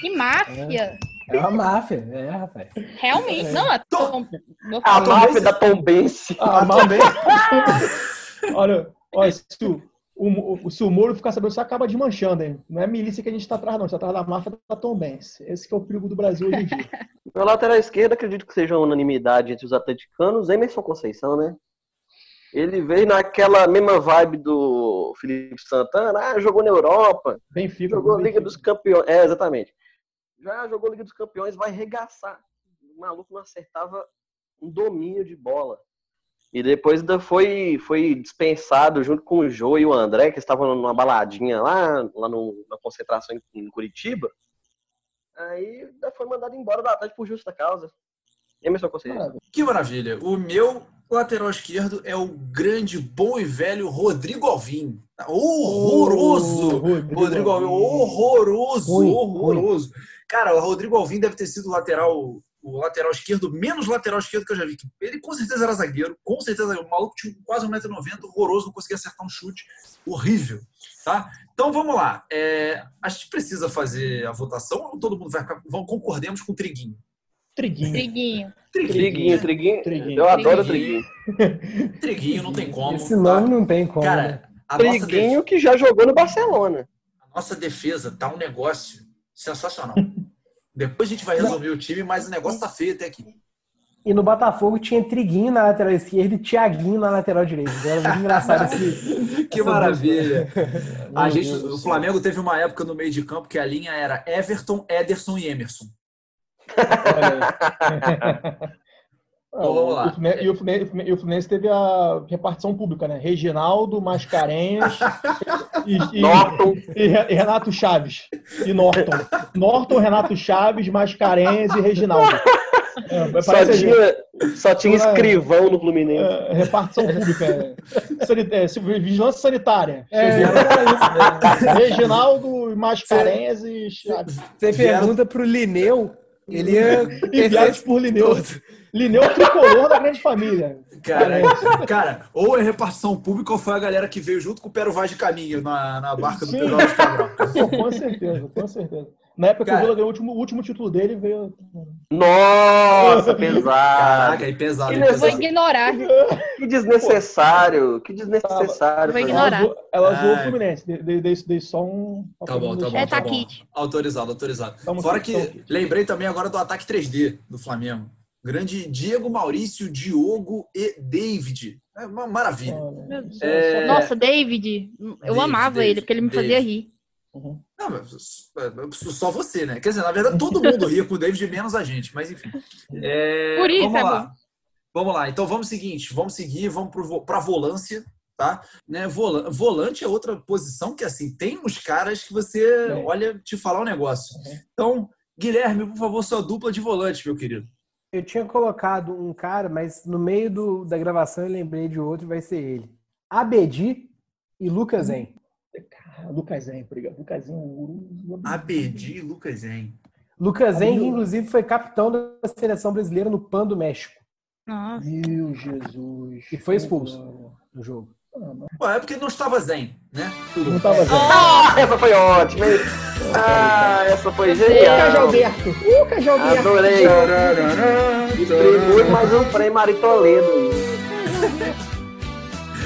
Que máfia. É uma máfia, é, rapaz. Realmente. Não, a Tom... A máfia da Tombense. Ah, mal Olha, olha se, o, o, se o Moro ficar sabendo, você acaba desmanchando, hein? Não é milícia que a gente está atrás, não. A gente tá atrás da máfia da Tombense. Esse que é o perigo do Brasil hoje em dia. Meu lateral esquerdo, acredito que seja uma unanimidade entre os atleticanos, Emerson Conceição, né? Ele veio naquela mesma vibe do Felipe Santana, ah, jogou na Europa, Benfica. jogou Benfica. Liga dos Campeões. É, exatamente. Já jogou Liga dos Campeões, vai regaçar. O maluco não acertava um domínio de bola. E depois ainda foi, foi dispensado junto com o Jô e o André, que estavam numa baladinha lá, lá no- na concentração em, em Curitiba. Aí ainda foi mandado embora da tarde por justa causa. Emerson Conceição. Que maravilha. O meu lateral esquerdo é o grande, bom e velho Rodrigo Alvim. Horroroso! Rodrigo, Rodrigo Alvim, horroroso, horroroso. Cara, o Rodrigo Alvim deve ter sido o lateral, o lateral esquerdo, menos lateral esquerdo que eu já vi. Ele com certeza era zagueiro, com certeza. O maluco tinha quase 1,90m, horroroso, não conseguia acertar um chute. Horrível. Tá? Então vamos lá. É, a gente precisa fazer a votação ou todo mundo vai ficar. Vamos, concordemos com o Triguinho. Triguinho. Triguinho. Triguinho, Triguinho. Triguinho. Eu adoro Triguinho. Triguinho. Triguinho não tem como. Esse nome tá? não tem como. né? Cara, a nossa, def- Triguinho que já jogou no Barcelona. a nossa defesa tá um negócio sensacional. Depois a gente vai resolver o time, mas o negócio tá feio até aqui. E no Botafogo tinha Triguinho na lateral esquerda e Thiaguinho na lateral direita. Era muito engraçado esse. Que maravilha. A gente, o. Flamengo teve uma época no meio de campo que a linha era Everton, Ederson e Emerson. Então, vamos lá. E o Fluminense- E o teve a repartição pública, né? Reginaldo, Mascarenhas e, e- Norton. e e Renato Chaves. E Norton. Norton, Renato Chaves, Mascarenhas e Reginaldo. É, Só tinha, só tinha Ué. escrivão no Fluminense. é, repartição pública. É, é, vigilância sanitária. É? Reginaldo, Mascarenhas e Chaves. Você pergunta pro Lineu, ele ia Enviados por Lineu. Lineu tricolor da grande família. Cara, cara, ou é repartição pública ou foi a galera que veio junto com o Pero Vaz de Caminho na, na barca do. Pedro Alves Cabral. Com certeza, com certeza. Na época que Cara. o Vila ganhou o último, o último título dele, veio. Nossa, pesado. Caraca, aí pesado, Que Eu vou ignorar. Que desnecessário. Que desnecessário. Vou ignorar. Ela, zoou- o. Fluminense. Dei, dei, só um. Tá bom, tá bom. É tá bom. Taquite. Autorizado, autorizado. Tamo Fora aqui, que aqui. lembrei também agora do ataque 3D do Flamengo. Grande Diego Maurício, Diogo e David. É uma maravilha. É, Nossa, David. Eu David, amava David, ele, porque ele me David. fazia rir. Uhum. Não, é, só você, né? Quer dizer, na verdade, todo mundo ria com o David, menos a gente, mas enfim. É, Por isso vamos é lá. bom. Vamos lá. Então vamos seguinte, vamos seguir, vamos para a volância, tá? Né, vola- volante é outra posição que assim tem uns caras que você É. olha te falar um negócio. Uhum. Então, Guilherme, por favor, sua dupla de volante, meu querido. Eu tinha colocado um cara, mas no meio do- da gravação eu lembrei de outro, vai ser ele. Abedi e Lucas Zen. Lucas Zen, obrigado. Lucas Zen, e Lucas Zen. Lucas Zen, inclusive foi capitão da seleção brasileira no PAN do México, Nossa. Meu Jesus. E foi expulso. no jogo. Pô, é porque não estava Zen, né? Tudo Não bem. tava Zen. Ah, essa foi ótima, hein? Ah, essa foi Lucas genial. Alberto. Lucas Alberto. Adorei. Distribui mais um prêmio Ari Toledo.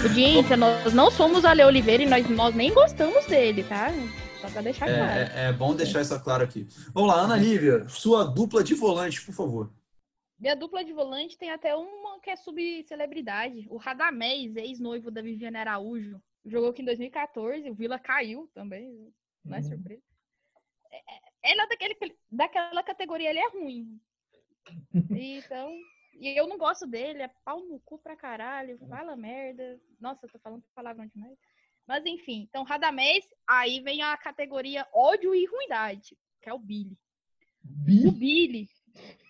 Audiência, nós não somos Ale Oliveira e nós, nós nem gostamos dele, tá? Só pra deixar claro. É, é- é bom deixar isso claro aqui. Vamos lá, Ana Lívia, sua dupla de volante, por favor. Minha dupla de volante tem até uma que é subcelebridade. O Radamés, ex-noivo da Viviane Araújo. Jogou aqui em 2014. O Vila caiu também. Não é Uhum. surpresa. É, é- ele é daquele, daquela categoria, ele é ruim. Então. E eu não gosto dele, é pau no cu pra caralho, fala merda. Nossa, eu tô falando palavrão demais. Mas enfim, então Radamés, aí vem a categoria ódio e ruindade, que é o Billy. O Bi, Billy.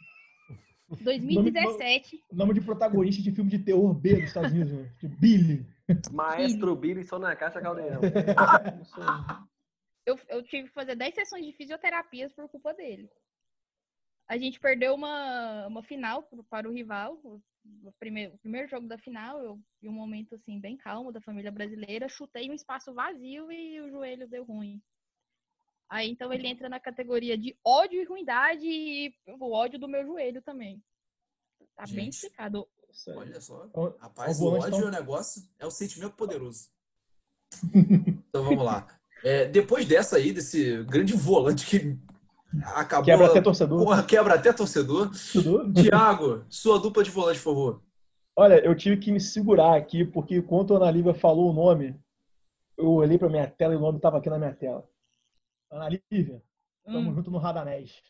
2017. nome de protagonista de filme de terror B dos Estados Unidos, né? De Billy. Maestro Billy só na caixa caldeirão. eu, eu tive que fazer 10 sessões de fisioterapias por culpa dele. A gente perdeu uma, uma final para o rival, o, primeiro, o primeiro jogo da final, eu em um momento assim bem calmo da família brasileira, chutei um espaço vazio e o joelho deu ruim. Aí então ele entra na categoria de ódio e ruindade e o ódio do meu joelho também. Tá bem Gente. explicado. Olha só. Rapaz, o volante, ódio é o negócio, é o sentimento poderoso. então vamos lá. É, depois dessa aí, desse grande volante que acabou. Quebra até torcedor. Porra, quebra até torcedor. Tiago, sua dupla de volante, por favor. Olha, eu tive que me segurar aqui, porque enquanto a Ana Lívia falou o nome, eu olhei pra minha tela e o nome tava aqui na minha tela. Ana Lívia, tamo Hum. junto no Radamés.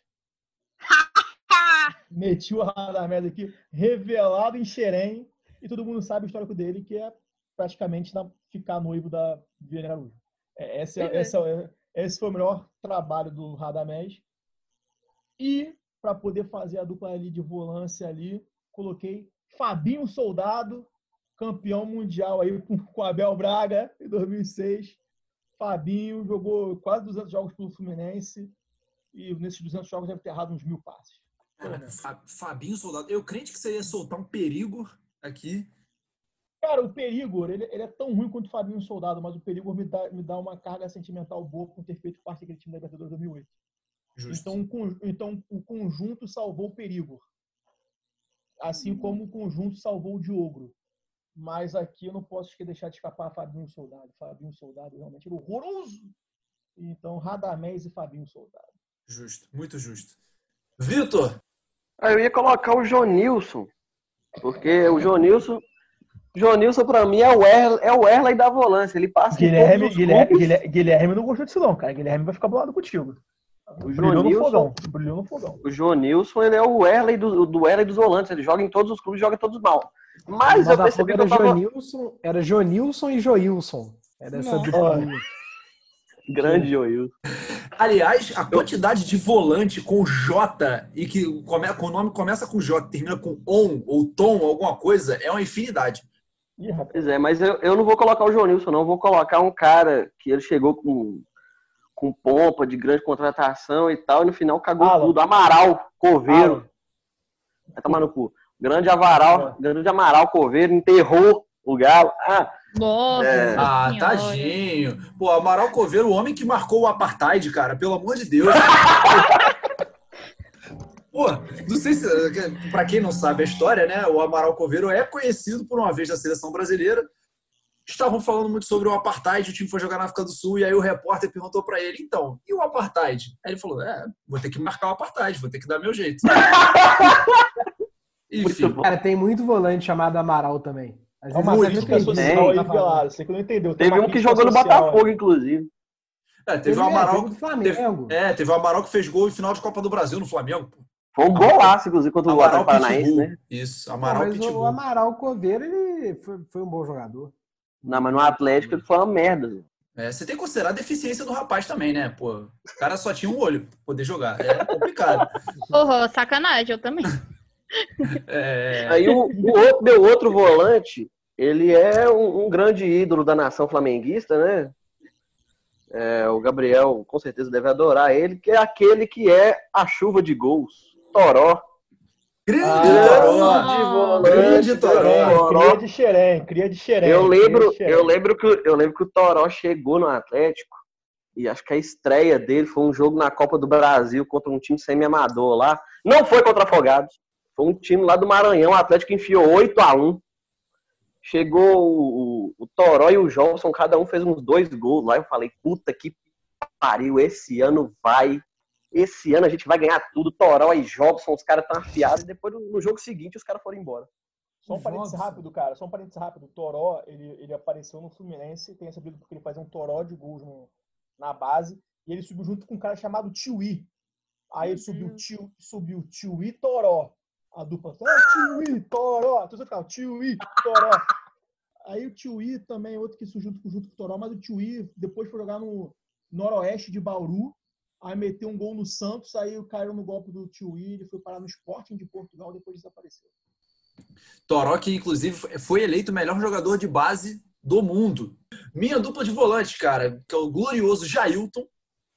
Meti o Radamés aqui, revelado em Xerém, e todo mundo sabe o histórico dele, que é praticamente na- ficar noivo da Viviane Araújo. É, Esse, é- esse, é- esse foi o melhor trabalho do Radamés. E, para poder fazer a dupla ali de volância ali, coloquei Fabinho Soldado, campeão mundial aí com, com Abel Braga em 2006. Fabinho jogou quase 200 jogos pelo Fluminense e nesses 200 jogos deve ter errado uns mil passes. Cara, Fa- Fabinho Soldado. Eu crente que você ia soltar um perigo aqui. Cara, o Perigor, ele, ele é tão ruim quanto o Fabinho Soldado, mas o Perigor me dá, me dá uma carga sentimental boa por ter feito parte daquele time da Libertadores 2008. Justo. Então, então, o conjunto salvou o Perigor. Assim Uhum. como o conjunto salvou o Diogro. Mas aqui eu não posso deixar de escapar Fabinho Soldado. Fabinho Soldado realmente era horroroso. Então, Radamés e Fabinho Soldado. Justo, muito justo. Vitor, Aí eu ia colocar o Jonilson. Porque o Jonilson. Jonilson, pra mim, é o Erley, é o Erley da volância. Ele passa em Guilherme, todos os Guilherme. Guilherme, Guilherme não gostou disso não, cara. Guilherme vai ficar bolado contigo. O Brilhou no Jonilson, fogão. Brilhou no fogão. o Jonilson, ele é o Erley do, do Erley dos volantes. Ele joga em todos os clubes, joga todos mal. Mas O eu percebi que era eu tava... Jonilson, era Jonilson e Joilson. Era essa dupla. Grande Joilson. aliás, a quantidade de volante com J e que come, com o nome começa com J, termina com on ou tom, alguma coisa, é uma infinidade. Pois é, mas eu, eu não vou colocar o Jonilson, não. Eu vou colocar um cara que ele chegou com, com pompa de grande contratação e tal, e no final cagou Alan. tudo. Amaral, Coveiro. Alan. Vai tomar no cu. Grande Avaral, grande Amaral Coveiro, enterrou o Galo. Ah, Nossa. É. Ah, tadinho. Pô, Amaral Coveiro, o homem que marcou o apartheid, cara, pelo amor de Deus. Pô, não sei se. Pra quem não sabe a história, né? O Amaral Coveiro é conhecido por uma vez da seleção brasileira. Estavam falando muito sobre o apartheid, o time foi jogar na África do Sul, e aí o repórter perguntou pra ele: então, e o apartheid? Aí ele falou: é, vou ter que marcar o apartheid, vou ter que dar meu jeito. muito Enfim. Cara, tem muito volante chamado Amaral também. Às É uma vezes Muito social aí Tem. velada. Você que não entendeu. Tem Teve um que jogou no. Botafogo, inclusive. É, teve o Amaral. jogo do Flamengo. É, teve o Amaral que fez gol em final de Copa do Brasil no Flamengo. Foi um golaço, inclusive, contra o Amaral Atlético Paranaense, né? Isso, Não, Amaral mas o. Amaral Coveiro, ele foi, foi um bom jogador. Não, mas no Atlético ele foi uma merda. É, você tem que considerar a deficiência do rapaz também, né? Pô, o cara só tinha um olho pra poder jogar. É complicado. Porra, sacanagem, eu também. É, Aí o, o outro, meu outro volante, ele é um, um grande ídolo da nação flamenguista, né? É, o Gabriel com certeza deve adorar ele, que é aquele que é a chuva de gols. Toró. Grande Ah, Toró! grande Toró. Cria de xerém, cria de xerém. Eu lembro, eu lembro que eu lembro que o Toró chegou no Atlético e acho que a estreia dele foi um jogo na Copa do Brasil contra um time semi-amador lá. Não foi contra Afogados. Foi um time lá do Maranhão. O Atlético enfiou 8 a 1 Chegou o, o, o Toró e o Jobson, cada um fez uns dois gols lá. Eu falei, puta que pariu, esse ano vai. Esse ano a gente vai ganhar tudo. Toró e Jobson, os caras estão afiados. E depois, no jogo seguinte, os caras foram embora. Só um parênteses rápido, cara. Só um parênteses rápido. O Toró, ele, ele apareceu no Fluminense, tem essa briga porque ele fazia um toró de gols no- na base, e ele subiu junto com um cara chamado Tiwi. Aí ele subiu Tio, subiu Tiwi Toró. A dupla, ah, Tiwi Toró. Então você ficava, Tiwi Toró. Aí o Tiwi também outro que surgiu junto, junto com o Toró, mas o Tiwi depois foi jogar no noroeste de Bauru, aí meteu um gol no Santos, aí caiu no golpe do Tiwi, ele foi parar no Sporting de Portugal, depois desapareceu. Toró, que inclusive foi eleito o melhor jogador de base do mundo. Minha dupla de volante, cara, que é o glorioso Jailton.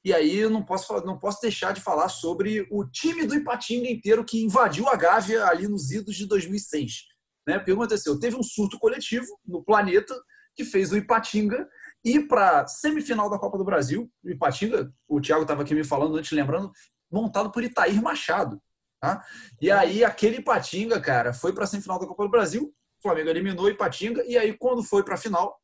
E aí eu não posso, não posso deixar de falar sobre o time do Ipatinga inteiro que invadiu a Gávea ali nos idos de 2006. Né? Que aconteceu? Teve um surto coletivo no planeta que fez o Ipatinga ir para semifinal da Copa do Brasil. O Ipatinga, o Thiago estava aqui me falando antes, lembrando, montado por Itair Machado. Tá? E aí aquele Ipatinga, cara, foi para a semifinal da Copa do Brasil. O Flamengo eliminou o Ipatinga e aí quando foi para a final,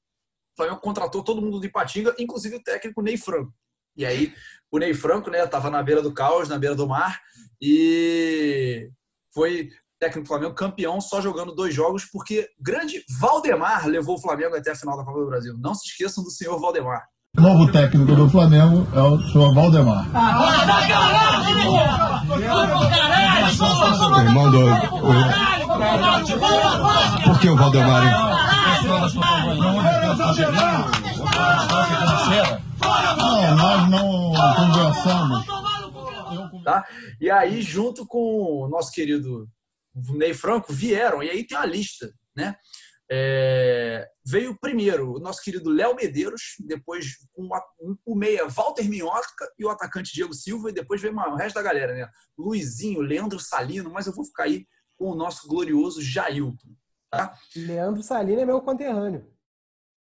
o Flamengo contratou todo mundo do Ipatinga, inclusive o técnico Ney Franco. E aí o Ney Franco, né, tava na beira do caos, na beira do mar e foi técnico do Flamengo campeão só jogando dois jogos porque grande Valdemar levou o Flamengo até a final da Copa do Brasil. Não se esqueçam do senhor Valdemar. Novo técnico do Flamengo é o senhor Valdemar. Irmão do. Por que o Valdemar? Não, nós não conversamos. tá? E aí, junto com o nosso querido Ney Franco, vieram, e aí tem uma lista, né? É, veio primeiro o nosso querido Léo Medeiros, depois um o meia Walter Minhoca e o atacante Diego Silva, e depois veio uma- o resto da galera, né? Luizinho, Leandro Salino, mas eu vou ficar aí com o nosso glorioso Jailton. Tá? Leandro Salino é meu conterrâneo.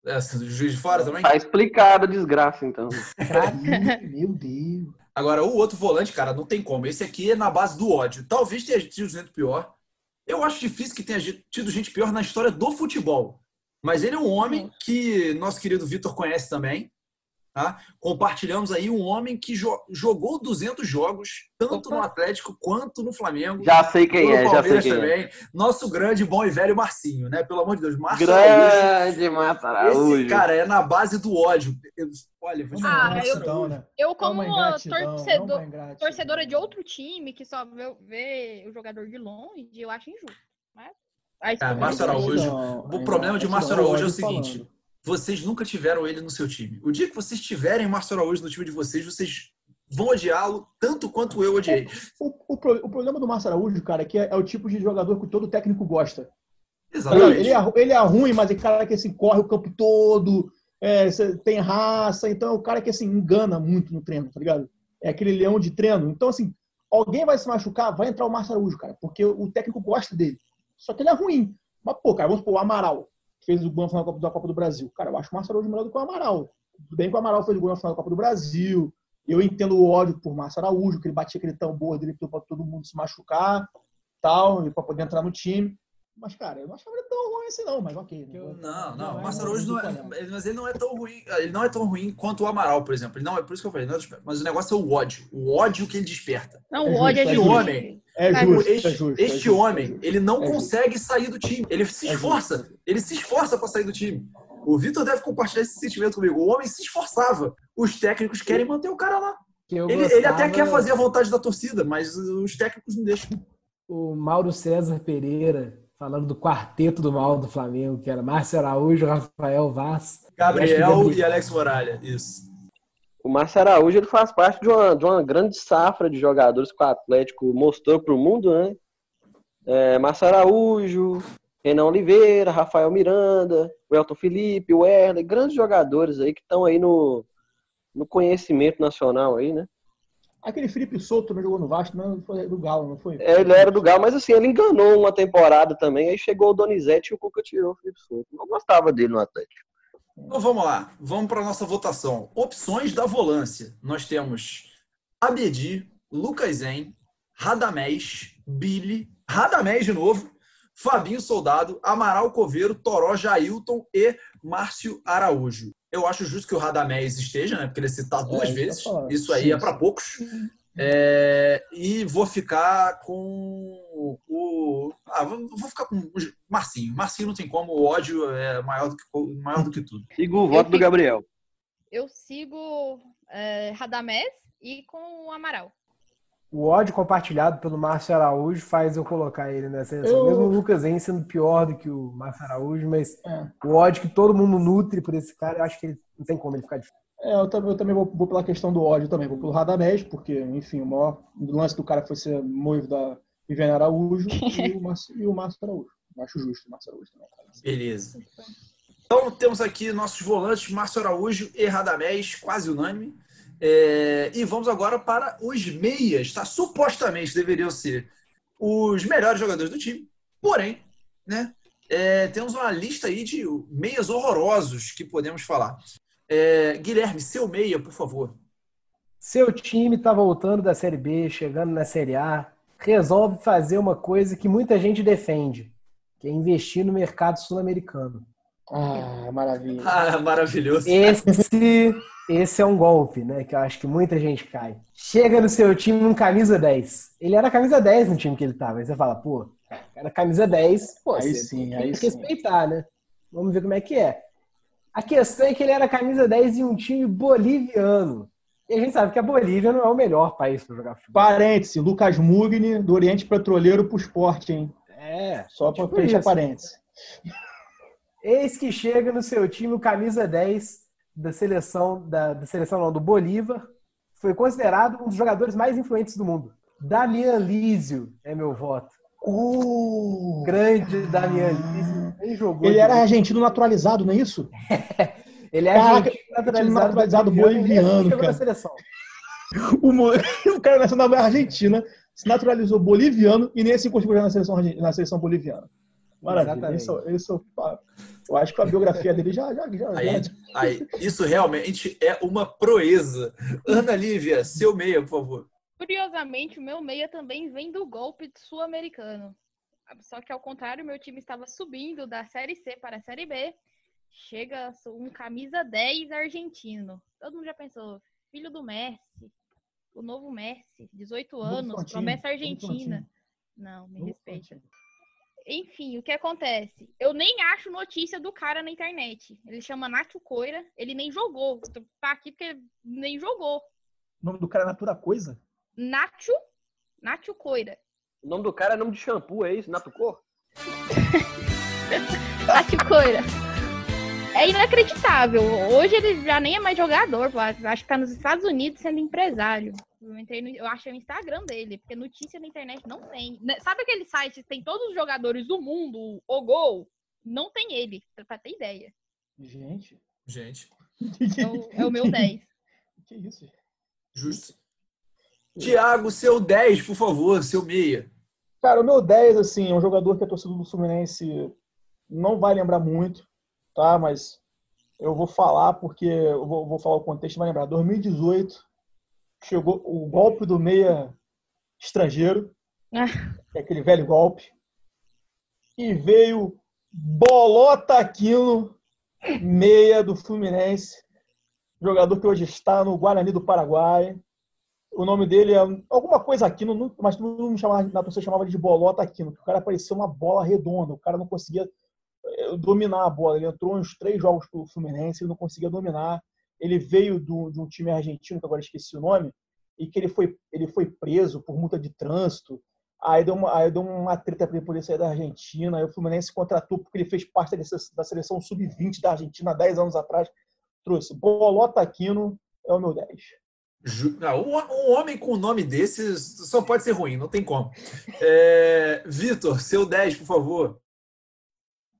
É, juiz de fora também? Tá explicado a desgraça, então. Meu Deus. Agora, o outro volante, cara, não tem como. Esse aqui é na base do ódio. Talvez tenha tido gente pior. Eu acho difícil que tenha tido gente pior na história do futebol. Mas ele é um homem que nosso querido Vitor conhece também. Tá? Compartilhamos aí um homem que jo- jogou 200 jogos, tanto no Atlético quanto no Flamengo. Já sei quem é, já sei quem é. também. Nosso grande, bom e velho Marcinho, né? Pelo amor de Deus. Márcio Araújo. Grande Araújo. Esse cara é na base do ódio. Eu- olha, vou te falar. Ah, Márcio eu- Araújo. né? Eu, como é torcedor- torcedora de outro time que só vê, vê o jogador de longe, eu acho injusto. Mas, aí, Ah, se- Márcio Araújo. Não, O problema de Márcio Araújo é o seguinte: falando. Vocês nunca tiveram ele no seu time. O dia que vocês tiverem Márcio Araújo no time de vocês, vocês vão odiá-lo tanto quanto eu odiei. O, o pro- o problema do Márcio Araújo, cara, é que é, é o tipo de jogador que todo técnico gosta. Tá? Exatamente. Ele é, ele é ruim, mas é cara que assim, corre o campo todo, é, tem raça, então é o cara que assim, engana muito no treino, tá ligado? É aquele leão de treino. Então, assim, alguém vai se machucar, vai entrar o Márcio Araújo, cara, porque o técnico gosta dele. Só que ele é ruim. Mas, pô, cara, vamos supor, o Amaral, fez o gol na final Copa- da Copa do Brasil. Cara, eu acho o Márcio Araújo melhor do que o Amaral. Tudo bem que o Amaral fez o gol na final da Copa do Brasil. Eu entendo o ódio por Márcio Araújo, que ele batia aquele tambor dele para todo mundo se machucar, tal, para poder entrar no time. Mas, cara, eu não achava ele tão ruim assim, não, mas ok. Não, não, o é Márcio Araújo não é, ele- mas ele não é tão ruim, ele não é tão ruim quanto o Amaral, por exemplo. Ele não é por isso que eu falei, não é mas o negócio é o ódio, o ódio que ele desperta. Não, É o ódio é justo, Este é justo. homem, É É justo, este, é justo. este justo, é homem, ele não É justo. consegue sair do time. Ele se esforça, ele se esforça para sair do time. O Vitor deve compartilhar esse sentimento comigo. O homem se esforçava. Os técnicos querem manter o cara lá. Que eu Ele, ele até gostava- quer fazer a vontade da torcida, mas os técnicos não deixam. o Mauro César Pereira falando do quarteto do mal do Flamengo, que era Márcio Araújo, Rafael Vaz. Gabriel e Alex Moralha. Isso. O Márcio Araújo ele faz parte de uma, de uma grande safra de jogadores que o Atlético mostrou para o mundo, né? É, Márcio Araújo, Renan Oliveira, Rafael Miranda, o Elton Felipe, o Erle, grandes jogadores aí que estão aí no, no conhecimento nacional aí, né? Aquele Felipe Souto também jogou no Vasco, não foi do Galo, não foi? É, Ele era do Galo, mas assim, ele enganou uma temporada também, aí chegou o Donizete e o Cuca tirou o Felipe Souto. Eu gostava dele no Atlético. Então vamos lá, vamos para a nossa votação. Opções da volância. Nós temos Abedi, Lucas Zen, Radamés, Billy, Radamés de novo, Fabinho Soldado, Amaral Coveiro, Toró Jailton e Márcio Araújo. Eu acho justo que o Radamés esteja, né? Porque ele é citado duas eu ia vezes. Isso aí Sim, é para poucos. É, e vou ficar com o. Ah, vou vou ficar com o Marcinho. Marcinho não tem como, o ódio é maior do que, maior do que tudo. Siga o voto do fico- Gabriel. Eu sigo é, Radamés e com o Amaral. O ódio compartilhado pelo Márcio Araújo faz eu colocar ele nessa seleção. Eu- Mesmo o Lucas Henrique sendo pior do que o Márcio Araújo, mas É. o ódio que todo mundo nutre por esse cara, eu acho que ele não tem como ele ficar de. É, eu também, eu também vou, vou pela questão do ódio também, vou pelo Radamés, porque, enfim, o maior lance do cara foi ser noivo da Viviane Araújo e o Márcio, e o Márcio Araújo. Eu acho justo o Márcio Araújo também. cara. Beleza. Então temos aqui nossos volantes, Márcio Araújo e Radamés, quase unânime. É, e vamos agora para os meias, tá? Supostamente deveriam ser os melhores jogadores do time. Porém, né? é, temos uma lista aí de meias horrorosos que podemos falar. É, Guilherme, seu meia, por favor. Seu time tá voltando da Série B, chegando na Série A, resolve fazer uma coisa que muita gente defende, que é investir no mercado sul-americano. Ah, maravilha. Ah, maravilhoso. Esse, esse é um golpe, né? Que eu acho que muita gente cai. Chega no seu time um camisa 10. Ele era camisa 10 no time que ele tava. Aí você fala, pô, era camisa 10, pô, Aí sim, tem aí que sim. respeitar, né? Vamos ver como é que é. A questão é que ele era camisa 10 em um time boliviano. E a gente sabe que a Bolívia não é o melhor país para jogar futebol. Parêntese, Lucas Mugni, do Oriente Petroleiro pro esporte, hein? É. Só pra Tipo fechar parêntese. Eis que chega no seu time o camisa 10 da seleção, da, da seleção não, do Bolívar. Foi considerado um dos jogadores mais influentes do mundo. Damian Lísio é meu voto. Uh, Grande Damian Lísio. Nem jogou. ele era argentino naturalizado, não é isso? Ele é Caraca, argentino naturalizado, naturalizado boliviano, cara. na seleção. O, mo- o cara nasceu na Argentina, se naturalizou boliviano e nem assim conseguiu jogar na seleção, na seleção boliviana. Maravilha. Exatamente. Esse, é- esse é o- eu acho que a biografia dele já. já, já, Aí, já- aí, isso realmente é uma proeza. Ana Lívia, seu meia, por favor. Curiosamente, o meu meia também vem do golpe sul-americano. Só que ao contrário, meu time estava subindo da Série C para a Série B. Chega um camisa 10 argentino. Todo mundo já pensou, filho do Messi, o novo Messi, 18 Novo anos, promessa argentina. Não, me respeita. Enfim, o que acontece? Eu nem acho notícia do cara na internet. Ele chama Nacho Coira, ele nem jogou. Tá aqui porque nem jogou. O nome do cara é Natura Coisa? Nacho, Nacho Coira. O nome do cara é nome de shampoo, é isso? Natucor? Nacho Coira. É inacreditável. Hoje ele já nem é mais jogador. pô. Acho que tá nos Estados Unidos sendo empresário. Eu, entrei no, eu achei o Instagram dele, porque notícia na internet não tem. Né, Sabe aquele site que tem todos os jogadores do mundo, o Gol? Não tem ele, pra- pra ter ideia. Gente. Gente, É o, é o meu 10. Que isso, gente? justo. Tiago, seu 10, por favor, seu meia. Cara, o meu 10, assim, é um jogador que a torcida do Fluminense não vai lembrar muito, tá? Mas eu vou falar porque eu vou, vou falar o contexto, vai lembrar. 2018, chegou o golpe do meia estrangeiro, Ah. é aquele velho golpe, e veio Bolota Aquino, meia do Fluminense, jogador que hoje está no Guarani do Paraguai. O nome dele é alguma coisa Aquino, mas todo mundo chamava, na torcida chamava ele de Bolota Aquino, porque o cara parecia uma bola redonda, o cara não conseguia. dominar a bola. Ele entrou uns três jogos pelo Fluminense e não conseguia dominar. Ele veio do, de um time argentino, que agora esqueci o nome, e que ele foi, ele foi preso por multa de trânsito. Aí deu uma, aí deu uma treta para ele poder sair da Argentina. Aí o Fluminense contratou porque ele fez parte dessa, da seleção sub-20 da Argentina há 10 anos atrás. Trouxe Bolota Aquino, é o meu 10. Ju- não, um, um homem com um nome desses só pode ser ruim, não tem como. É, Vitor, seu 10, por favor.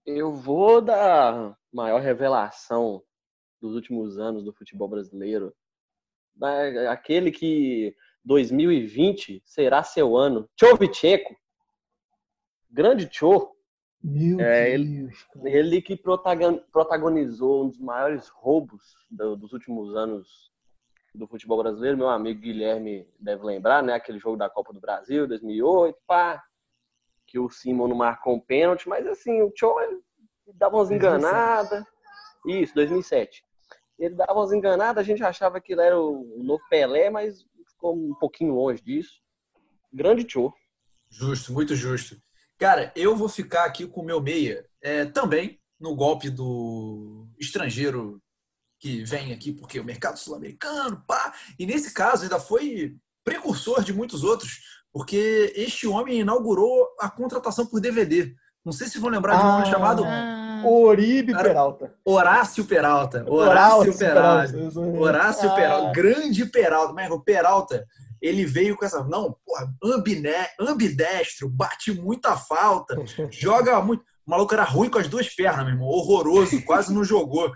Eu vou da maior revelação dos últimos anos do futebol brasileiro. Da- Aquele que 2020 será seu ano. Tchovchenko. Grande Tchô. Meu É, Deus. cara. Ele que protagon- protagonizou um dos maiores roubos do- dos últimos anos do futebol brasileiro. Meu amigo Guilherme deve lembrar, né? Aquele jogo da Copa do Brasil, 2008, pá. Que o Simon não marcou um pênalti. Mas assim, o Tchô ele dava umas 2007. enganadas. Isso, 2007. Ele dava umas enganadas, a gente achava que ele era o novo Pelé, mas ficou um pouquinho longe disso. Grande Tchô. Justo, muito justo. Cara, eu vou ficar aqui com o meu meia é, também no golpe do estrangeiro que vem aqui porque o mercado sul-americano, pá. E nesse caso ainda foi precursor de muitos outros, porque este homem inaugurou a contratação por DVD. Não sei se vão lembrar de um homem Ah. chamado Ah, Oribe Cara, Peralta. Horácio Peralta. Horácio Peralta. Peralta. Horácio Ah, Peralta, grande Peralta. Mas o Peralta, ele veio com essa. Não, porra, ambiné, ambidestro, bate muita falta, joga muito. O maluco era ruim com as duas pernas, meu irmão. Horroroso, quase não jogou.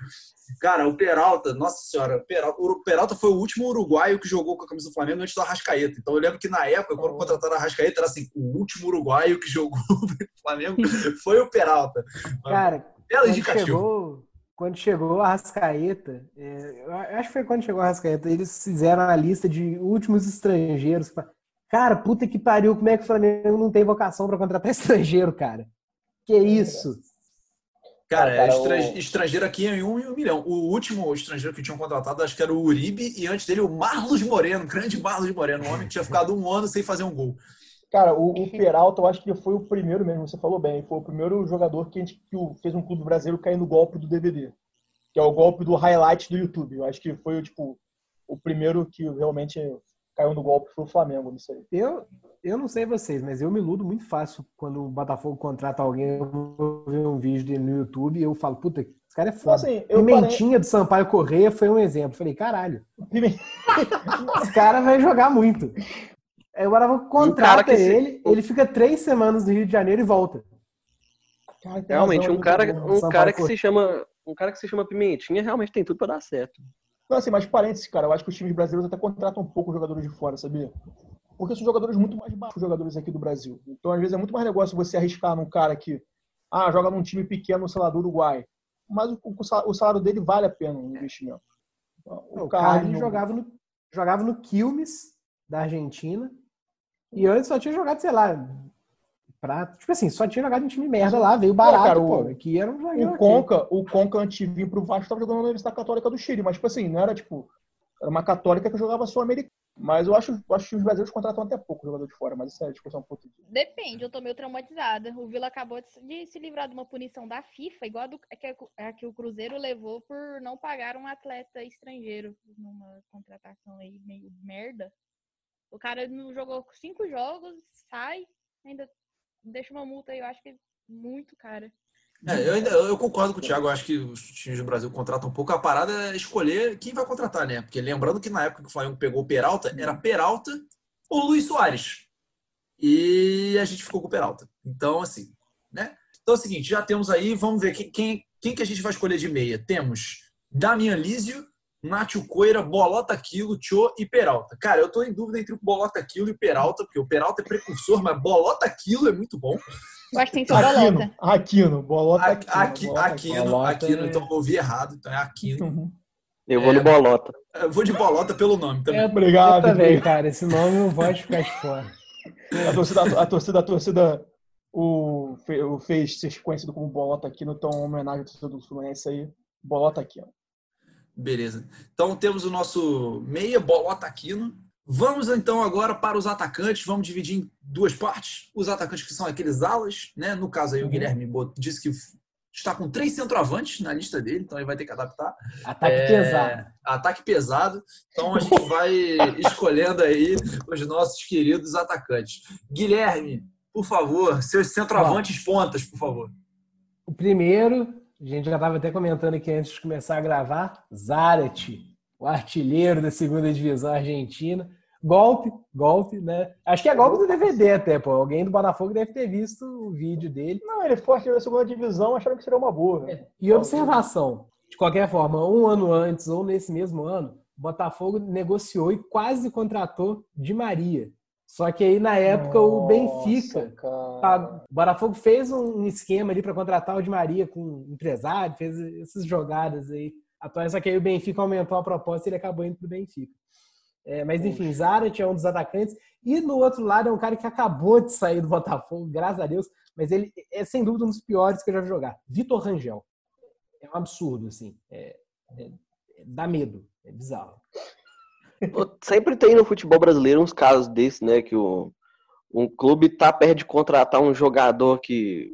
Cara, o Peralta, nossa senhora, o Peralta, o Peralta foi o último uruguaio que jogou com a camisa do Flamengo antes do Arrascaeta. Então eu lembro que na época, quando contrataram o Arrascaeta, era assim: o último uruguaio que jogou no Flamengo foi o Peralta. Cara, Belo quando indicativo. chegou, quando chegou a Rascaeta, é, eu acho que foi quando chegou a Rascaeta, eles fizeram a lista de últimos estrangeiros. Cara, puta que pariu, como é que o Flamengo não tem vocação pra contratar estrangeiro, cara? Que isso? Cara, cara, estra- o- estrangeiro aqui em um em um milhão. O último estrangeiro que tinham contratado, acho que era o Uribe, e antes dele o Marlos Moreno, grande Marlos Moreno, um homem que tinha ficado um ano sem fazer um gol. Cara, o, o Peralta, eu acho que foi o primeiro mesmo, você falou bem, foi o primeiro jogador que, a gente, que fez um clube brasileiro cair no golpe do DVD, que é o golpe do highlight do YouTube. Eu acho que foi tipo, o primeiro que realmente caiu no golpe foi o Flamengo, não sei. Eu, eu não sei vocês, mas eu me iludo muito fácil quando o Botafogo contrata alguém, eu vou ver um vídeo dele no YouTube e eu falo, puta, esse cara é Então, foda. assim, eu Pimentinha do Sampaio Correia foi um exemplo. Falei, caralho, parei- esse cara vai jogar muito. Aí o cara contrata que se- ele, ele fica três semanas no Rio de Janeiro e volta. Cara, Realmente, razão, um cara, um cara que se chama. Um cara que se chama Pimentinha realmente tem tudo pra dar certo. Não, assim, mas parênteses, cara, eu acho que os times brasileiros até contratam um pouco jogadores de fora, sabia? Porque são jogadores muito mais baixos, os jogadores aqui do Brasil. Então, às vezes, é muito mais negócio você arriscar num cara que, ah, joga num time pequeno, sei lá, do Uruguai. Mas o, o sal- o salário dele vale a pena o investimento. O Carlos não- jogava no, jogava no Quilmes, da Argentina. E antes só tinha jogado, sei lá, prato. Tipo assim, só tinha jogado em time merda lá, veio barato, cara, pô. o- Aqui era um zagueiro O. Conca, o Conca, antes de vir pro Vasco, tava jogando na Universidade Católica do Chile. Mas, tipo assim, não era tipo. Era uma católica que jogava só americano. Mas eu acho, eu acho que os brasileiros contratam até pouco jogador de fora, mas isso é discussão um pouco. Depende, eu tô meio traumatizada. O Vila acabou de se- de se livrar de uma punição da FIFA, igual a, do, a que, a que o Cruzeiro levou por não pagar um atleta estrangeiro numa contratação aí meio merda. O cara não jogou cinco jogos, sai, ainda deixa uma multa aí, eu acho que é muito cara. É, eu, ainda, eu concordo com o Thiago, eu acho que os times do Brasil contratam um pouco. A parada é escolher quem vai contratar, né? Porque lembrando que na época que o Flamengo pegou o Peralta, era Peralta ou Luiz Soares. E a gente ficou com o Peralta. Então, assim, né? Então é o seguinte, já temos aí, vamos ver quem, quem, quem que a gente vai escolher de meia. Temos Damian Lísio, Nátio Coira, Bolota Quilo, Tio e Peralta. Cara, eu tô em dúvida entre o Bolota Quilo e o Peralta, porque o Peralta é precursor, mas Bolota Quilo é muito bom. Eu acho que tem que ser Aquino, bolota. Aquino, bolota Aqui, Aquino. aqui, bolota Aquino, Bolota Aquino, é- então eu ouvi errado, então é Aquino. Uhum. Eu vou É. no Bolota. Eu vou de bolota pelo nome também. Eu, Obrigado, eu também, cara. Esse nome não pode ficar de fora. A torcida, a torcida, a torcida o, fe- o fez ser conhecido como Bolota Aquino, então em homenagem à torcida do Fluminense aí, Bolota Aquino. Beleza. Então temos o nosso meia bolota Aquino. Vamos então agora para os atacantes. Vamos dividir em duas partes. Os atacantes que são aqueles alas, né? No caso aí o Uhum. Guilherme disse que está com três centroavantes na lista dele, então ele vai ter que adaptar. Ataque É, pesado. Ataque pesado. Então a gente vai escolhendo aí os nossos queridos atacantes. Guilherme, por favor, seus centroavantes pontas, por favor. O primeiro, a gente já estava até comentando aqui antes de começar a gravar, Zarat, o artilheiro da segunda divisão argentina. Golpe, golpe, né? Acho que é golpe do DVD até, pô. Alguém do Botafogo deve ter visto o vídeo dele. Não, ele foi na segunda divisão, acharam que seria uma boa. velho. E observação, de qualquer forma, um ano antes ou nesse mesmo ano, o Botafogo negociou e quase contratou Di Maria. Só que aí, na época, o Nossa, Benfica cara. Tá, O Botafogo fez um esquema ali para contratar o Di Maria com um empresário, fez essas jogadas aí atuais, só que aí o Benfica aumentou a proposta e ele acabou indo pro Benfica. É, mas enfim, Zarat é um dos atacantes. E no outro lado é um cara que acabou de sair do Botafogo, graças a Deus, mas ele é sem dúvida um dos piores que eu já vi jogar. Vitor Rangel. É um absurdo, assim. É- é- dá medo. É bizarro. Sempre tem no futebol brasileiro uns casos desses, né? Que o, um clube tá perto de contratar um jogador que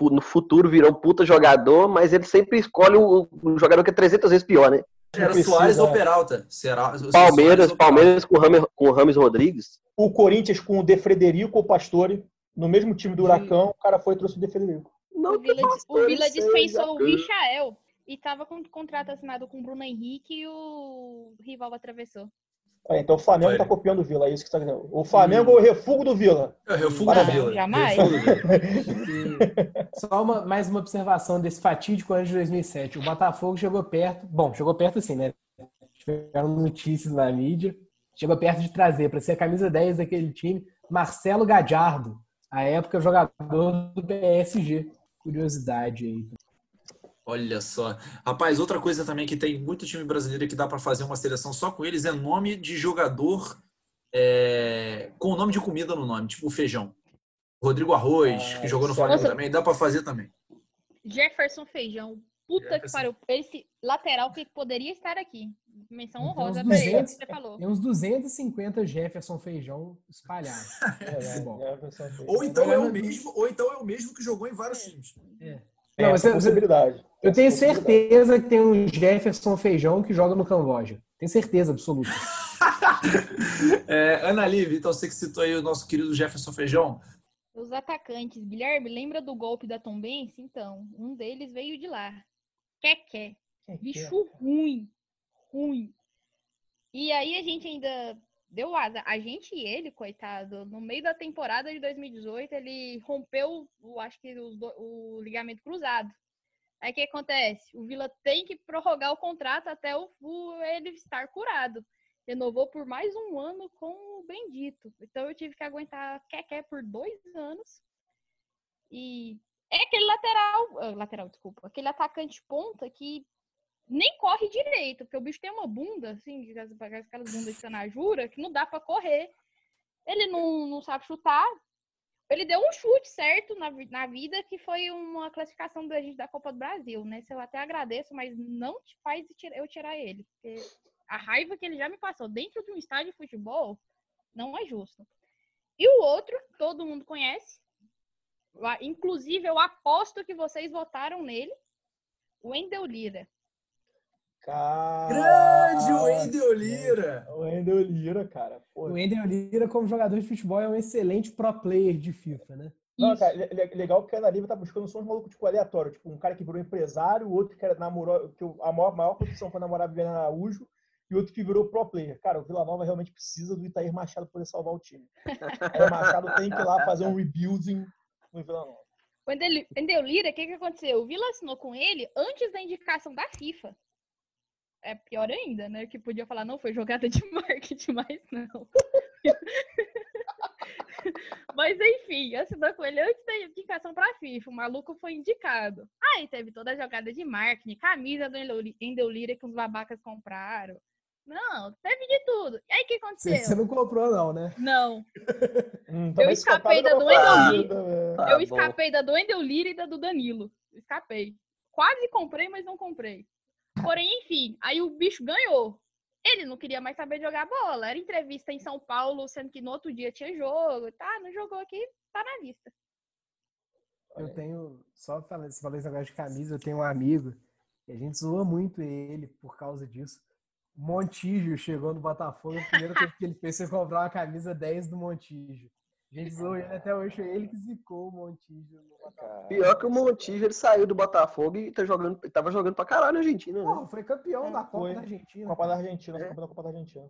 no futuro virou um puta jogador, mas ele sempre escolhe o, o jogador que é 300 vezes pior, né? Era precisa, Soares ou. Peralta? Será? Palmeiras? Palmeiras com o Rames, com o Rames Rodrigues. O Corinthians com o De Frederico ou Pastore, no mesmo time do Huracão, o cara foi e trouxe o De Frederico. Não O Vila, o Vila dispensou o. Michael e tava com contrato assinado com o Bruno Henrique e o rival atravessou. É, então o Flamengo Foi. tá copiando o Vila, é isso que você tá dizendo. O Flamengo é o refugo do Vila. É o refugo Não, Vila. jamais. Só uma- mais uma observação desse fatídico ano de 2007. O Botafogo chegou perto, bom, chegou perto assim, né? Tiveram notícias na mídia. Chegou perto de trazer para ser a camisa 10 daquele time Marcelo Gadiardo, à época jogador do PSG. Curiosidade aí. Olha só. Rapaz, outra coisa também que tem muito time brasileiro que dá para fazer uma seleção só com eles é nome de jogador é, com o nome de comida no nome, tipo feijão. Rodrigo Arroz, Ah, que jogou no é- Flamengo também, dá para fazer também. Jefferson Feijão. Puta que Jefferson. pariu. Esse lateral que poderia estar aqui. Menção honrosa uns pra ele, 200 que você falou. Tem uns 250 Jefferson Feijão espalhados. É, bom. é, é, Ou então é o mesmo, ou então é o mesmo que jogou em vários times. É, Não, essa você- possibilidade. Eu tenho certeza que tem um Jefferson Feijão que joga no Camboja. Tenho certeza absoluta. É, Ana Liv, então você que citou aí o nosso querido Jefferson Feijão. Os atacantes. Guilherme, lembra do golpe da Tombense? Então, um deles veio de lá. Keké. Bicho ruim. Ruim. E aí a gente ainda deu asa. A gente e ele, coitado, no meio da temporada de 2018, ele rompeu, o, acho que do- o ligamento cruzado. Aí o que acontece? O Vila tem que prorrogar o contrato até o, o- ele estar curado. Renovou por mais um ano com o Bendito. Então eu tive que aguentar Keké por dois anos. E é aquele lateral, ah, lateral, desculpa, aquele atacante ponta que nem corre direito, porque o bicho tem uma bunda, assim, aquelas bundas de canajura, que não dá pra correr. Ele não, não sabe chutar. Ele deu um chute certo na, na vida, que foi uma classificação da gente da Copa do Brasil, né? Eu até agradeço, mas não te faz eu tirar ele. Porque a raiva que ele já me passou dentro de um estádio de futebol não é justo. E o outro, todo mundo conhece. Inclusive, eu aposto que vocês votaram nele. O Endel Grande Wendel Lira! O Wendel Lira, cara. Pô. O Ender Lira, como jogador de futebol, é um excelente pro player de FIFA, né? Não, Isso. cara, le- le- legal que a Ana Lívia tá buscando só uns malucos tipo, aleatórios. Tipo, um cara que virou empresário, o outro que era namorou, que a maior, maior profissão foi namorar a Viviane Araújo, e outro que virou pro player. Cara, o Vila Nova realmente precisa do Itair Machado pra poder salvar o time. Itair Machado tem que ir lá fazer um rebuilding no Vila Nova. O Endel Lira, o que, que aconteceu? O Vila assinou com ele antes da indicação da FIFA. É pior ainda, né? Que podia falar, não, foi jogada de marketing, mas não. mas enfim, assinou com ele antes da indicação pra FIFA. O maluco foi indicado. Aí teve toda a jogada de marketing, camisa do Endel Li- Endel Lira que os babacas compraram. Não, teve de tudo. E aí o que aconteceu? você não comprou, não, né? Não, Hum, Eu escapei da do Wendel partida, velho. Tá eu bom. escapei da do e da do Danilo. Escapei. Quase comprei, mas não comprei. Porém, enfim, aí o bicho ganhou. Ele não queria mais saber jogar bola. Era entrevista em São Paulo, sendo que no outro dia tinha jogo. Tá, não jogou aqui, tá na lista. Eu tenho, só falando, você falou esse negócio de camisa, eu tenho um amigo e a gente zoa muito ele por causa disso. Montijo chegou no Botafogo, a primeira coisa que ele fez foi comprar uma camisa 10 do Montijo. A gente zoou ele até hoje, foi ele que zicou o Montijo no Botafogo. Pior que o Montijo, ele saiu do Botafogo e tá jogando, tava jogando pra caralho na Argentina, né? Pô, foi campeão da Copa Foi. da Argentina. Copa da Argentina, É. Copa da Copa da Argentina.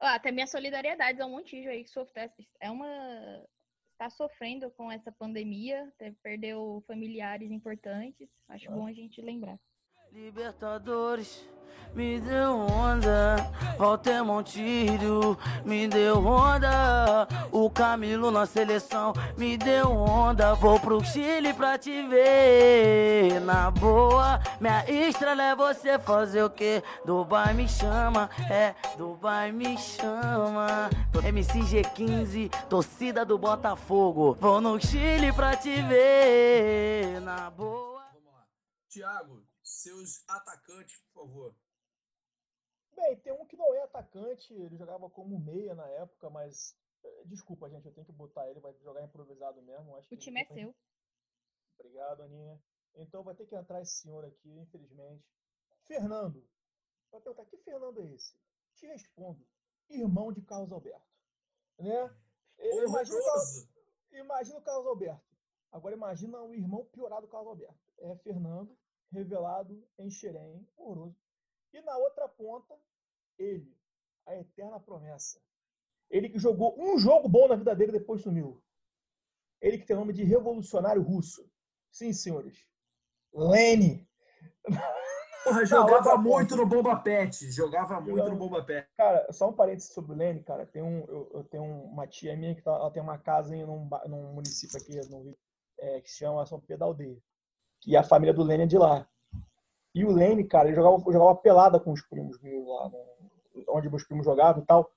Ó, até minha solidariedade ao Montijo aí, que sofre, é uma. Está sofrendo com essa pandemia, até perdeu familiares importantes. Acho bom a gente lembrar. Libertadores, me deu onda. Walter Montilho, me deu onda. O Camilo na seleção, me deu onda. Vou pro Chile pra te ver. Na boa, minha estrela é você fazer o quê? Dubai me chama, é, Dubai me chama. MCG15, torcida do Botafogo. Vou no Chile pra te ver. Na boa. Thiago, seus atacantes, por favor. Bem, tem um que não é atacante, ele jogava como meia na época, mas. eh, Desculpa, gente, eu tenho que botar ele, vai jogar improvisado mesmo. Acho O time é seu. Obrigado, Aninha. Então vai ter que entrar esse senhor aqui, infelizmente. Fernando. Vai perguntar, que Fernando é esse? Te respondo. Irmão de Carlos Alberto. Né? Eh, Imagina o Carlos, imagina o Carlos Alberto. Agora imagina o irmão piorado do Carlos Alberto. É Fernando, revelado em Xerém, horroroso. E na outra ponta, ele, a eterna promessa. Ele que jogou um jogo bom na vida dele e depois sumiu. Ele que tem nome de revolucionário russo. Sim, senhores. Lene. Porra, jogava muito no Bomba Pet. Jogava muito no Bomba Pet. Cara, só um parênteses sobre o Lene, cara. Tem um, eu, eu tenho uma tia minha que tá- ela tem uma casa em num, ba- num município aqui no Rio, é, que se chama São Pedro da Aldeia. E a família do Lene é de lá. E o Lene, cara, ele jogava, jogava pelada com os primos meus lá, no- onde meus primos jogavam e tal.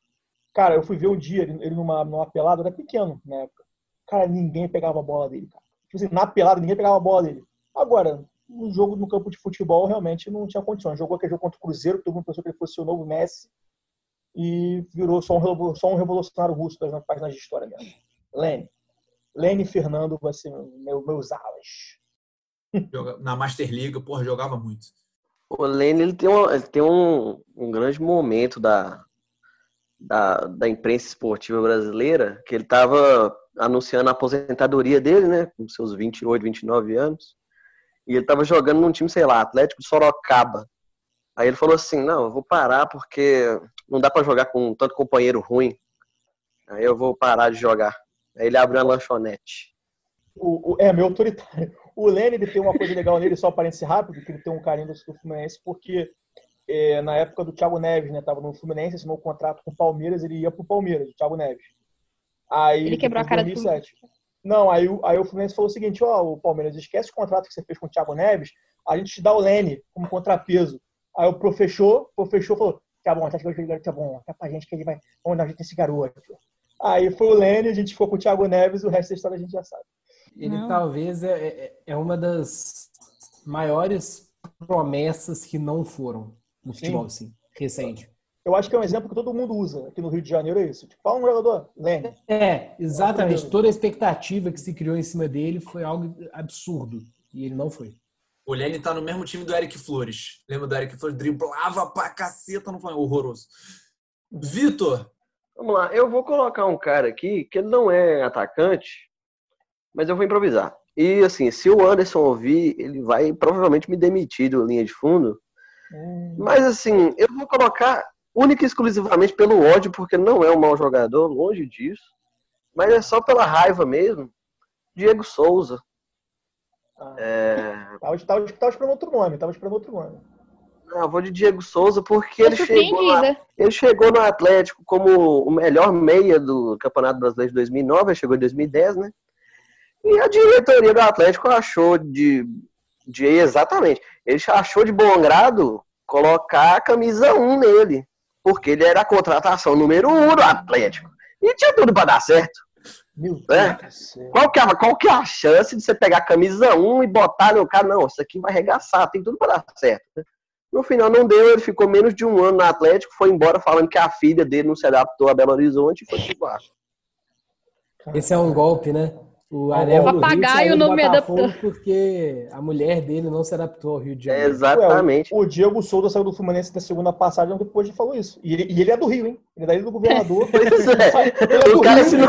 Cara, eu fui ver um dia ele, ele numa, numa pelada, era pequeno na época. Cara, ninguém pegava a bola dele, cara. Tipo assim, na pelada, ninguém pegava a bola dele. Agora, no jogo no campo de futebol, realmente não tinha condições. Jogou aquele jogo contra o Cruzeiro, todo mundo pensou que ele fosse o novo Messi. E virou só um, só um revolucionário russo das páginas de história mesmo. Lene. Lene Fernando vai ser meu, meus alas. Na Master League, porra, jogava muito. O Lene ele tem, um, ele tem um, um grande momento da, da, da imprensa esportiva brasileira, que ele estava anunciando a aposentadoria dele, né, com seus 28, 29 anos, e ele estava jogando num time, sei lá, Atlético de Sorocaba. Aí ele falou assim, não, eu vou parar porque não dá para jogar com tanto companheiro ruim. Aí eu vou parar de jogar. Aí ele abriu uma lanchonete. O, o- é, meu autoritário. O Lene tem uma coisa legal nele, só parênteses rápido, que ele tem um carinho do do Fluminense, porque é, na época do Thiago Neves, né, tava no Fluminense, assinou um contrato com o Palmeiras, ele ia pro Palmeiras, o Thiago Neves. Aí, Ele quebrou a cara de do 2007. Não, aí, o- aí o Fluminense falou o seguinte, ó, o Palmeiras, esquece o contrato que você fez com o Thiago Neves, a gente te dá o Lene como contrapeso. Aí o Pro fechou, o Pro fechou falou, tá bom, tá tá bom, tá pra gente que ele vai, vamos dar um jeito nesse garoto. Aí foi o Lene, a gente ficou com o Thiago Neves, o resto da história a gente já sabe. Ele Não. talvez é, é, é uma das maiores promessas que não foram no futebol, assim, recente. Eu acho que é um exemplo que todo mundo usa aqui no Rio de Janeiro, é isso. Tipo, fala um jogador, Lene. É, exatamente. Toda a expectativa que se criou em cima dele foi algo absurdo. E ele não foi. O Lene tá no mesmo time do Eric Flores. Lembra do Eric Flores? Driblava pra caceta no Flamengo. Horroroso. Vitor, Vamos lá, eu vou colocar um cara aqui que ele não é atacante, mas eu vou improvisar. E assim, se o Anderson ouvir, ele vai provavelmente me demitir do linha de fundo. Hum, Mas assim, eu vou colocar única e exclusivamente pelo ódio, porque não é um mau jogador, longe disso. Mas é só pela raiva mesmo. Diego Souza. ah, É... tava, tava, tava esperando outro nome, tava esperando outro nome. Não, eu vou de Diego Souza porque ele chegou, lá, ele chegou no Atlético como o melhor meia do Campeonato Brasileiro de 2009, ele chegou em 2010, né? E a diretoria do Atlético achou de, de exatamente, ele achou de bom grado colocar a camisa 1 nele, porque ele era a contratação número 1 do Atlético. E tinha tudo para dar certo. Meu É. céu. Qual que, é, qual que é a chance de você pegar a camisa 1 e botar no cara? Não, isso aqui vai arregaçar, tem tudo para dar certo. né? No final não deu, ele ficou menos de um ano no Atlético, foi embora falando que a filha dele não se adaptou a Belo Horizonte e foi pro Vasco. Esse é um golpe, né? O Areva Rio papagaio não me adaptou. porque a mulher dele não se adaptou ao Rio de É, Janeiro. exatamente. Ué, o, o Diego Souza saiu do Fluminense da segunda passagem depois ele falou isso. E ele, e ele é do Rio, hein? Ele é daí do governador. Pois é. Ele é do O cara Rio. se não,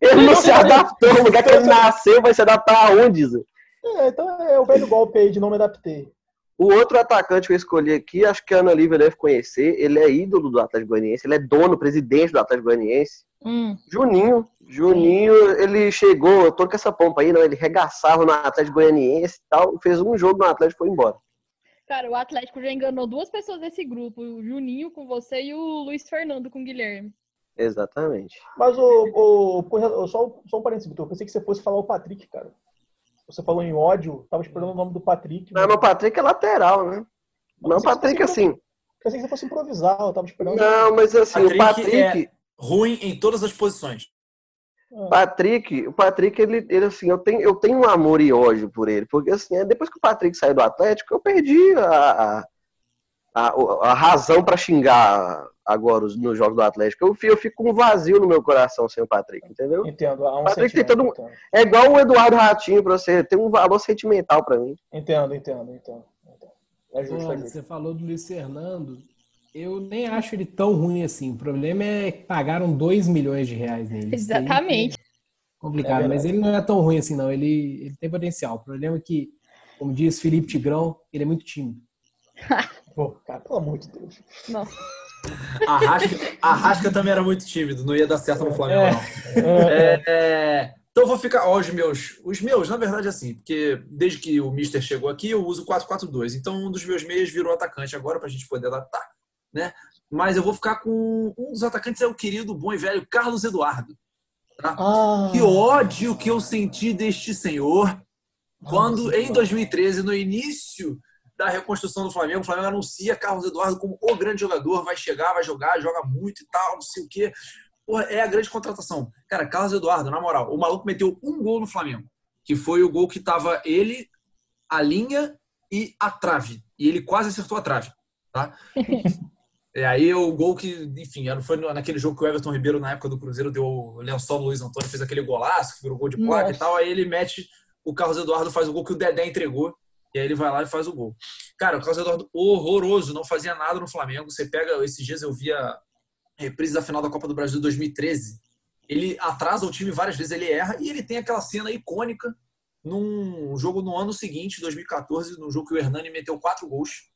ele não se adaptou. O lugar que ele nasceu vai se adaptar aonde, Zé? É, então é o velho golpe aí de não me adaptei. O outro atacante que eu escolhi aqui, acho que a Ana Lívia deve conhecer. Ele é ídolo do Atlético Goianiense. Ele é dono, presidente do Atlético Goianiense. Hum. Juninho. Juninho, ele chegou, eu tô com essa pompa aí, não. Ele regaçava no Atlético Goianiense e tal. Fez um jogo no Atlético e foi embora. Cara, o Atlético já enganou duas pessoas desse grupo. O Juninho com você e o Luiz Fernando com o Guilherme. Exatamente. Mas o, o, só, só um parênteses, Vitor. Eu pensei que você fosse falar o Patrick, cara. Você falou em ódio, tava esperando o nome do Patrick. Não, mas o Patrick é lateral, né? Não, o Patrick, assim. Pensei que você fosse improvisar, eu tava esperando. Não, mas assim, o Patrick. é ruim em todas as posições. Patrick, o Patrick, ele, ele assim, eu tenho, eu tenho um amor e ódio por ele, porque assim, é, depois que o Patrick saiu do Atlético, eu perdi a, a, a, a razão pra xingar agora os- nos jogos do Atlético. Eu, eu fico com um vazio no meu coração sem o Patrick, entendeu? Entendo, um Patrick tem todo um- entendo. É igual o Eduardo Ratinho pra você, tem um valor sentimental pra mim. Entendo, entendo, entendo. entendo. É justo, é Olha, você falou do Luiz Fernando. Eu nem acho ele tão ruim assim. O problema é que pagaram 2 milhões de reais nele. Exatamente. é complicado, É mas ele não é tão ruim assim, não. Ele, ele tem potencial. O problema é que, como diz Felipe Tigrão, ele é muito tímido. Pô, cara, pelo amor de Deus. Não. A Rasca, a Rasca também era muito tímido, não ia dar certo no Flamengo, É. não. É, É, é, então eu vou ficar. Ó, os meus. Os meus, na verdade, assim, porque desde que o Mister chegou aqui, eu uso 4-4-2. Então um dos meus meias virou atacante agora, pra gente poder adaptar, né? Mas eu vou ficar com. Um dos atacantes é o querido, bom e velho Carlos Eduardo. Tá? Ah, Que ódio que eu senti deste senhor quando, em 2013, no início da reconstrução do Flamengo, o Flamengo anuncia Carlos Eduardo como o grande jogador, vai chegar, vai jogar, joga muito e tal, não sei o quê. Porra, é a grande contratação. Cara, Carlos Eduardo, na moral, o maluco meteu um gol no Flamengo, que foi o gol que tava ele, a linha e a trave. E ele quase acertou a trave, tá? E aí o gol que, enfim, foi naquele jogo que o Everton Ribeiro, na época do Cruzeiro, deu o lençol no Luiz Antônio, fez aquele golaço, que virou gol de placa Nossa. e tal. Aí ele mete, o Carlos Eduardo faz o gol que o Dedé entregou. E aí ele vai lá e faz o gol. Cara, o Carlos Eduardo horroroso, não fazia nada no Flamengo. Você pega, esses dias eu vi a reprise da final da Copa do Brasil de 2013. Ele atrasa o time várias vezes, ele erra e ele tem aquela cena icônica num jogo no ano seguinte, 2014, num jogo que o Hernani meteu quatro gols.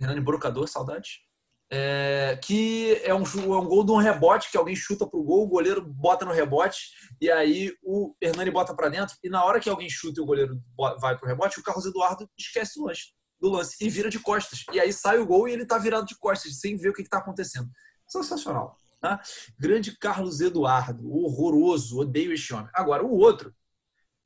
Hernani Brocador, saudade. É, que é um, é um gol de um rebote que alguém chuta pro gol, o goleiro bota no rebote e aí o Hernani bota para dentro e na hora que alguém chuta e o goleiro vai pro rebote, o Carlos Eduardo esquece o lance, do lance e vira de costas. E aí sai o gol e ele tá virado de costas, sem ver o que, que tá acontecendo. Sensacional. Tá? Grande Carlos Eduardo, horroroso, odeio este homem. Agora, o outro,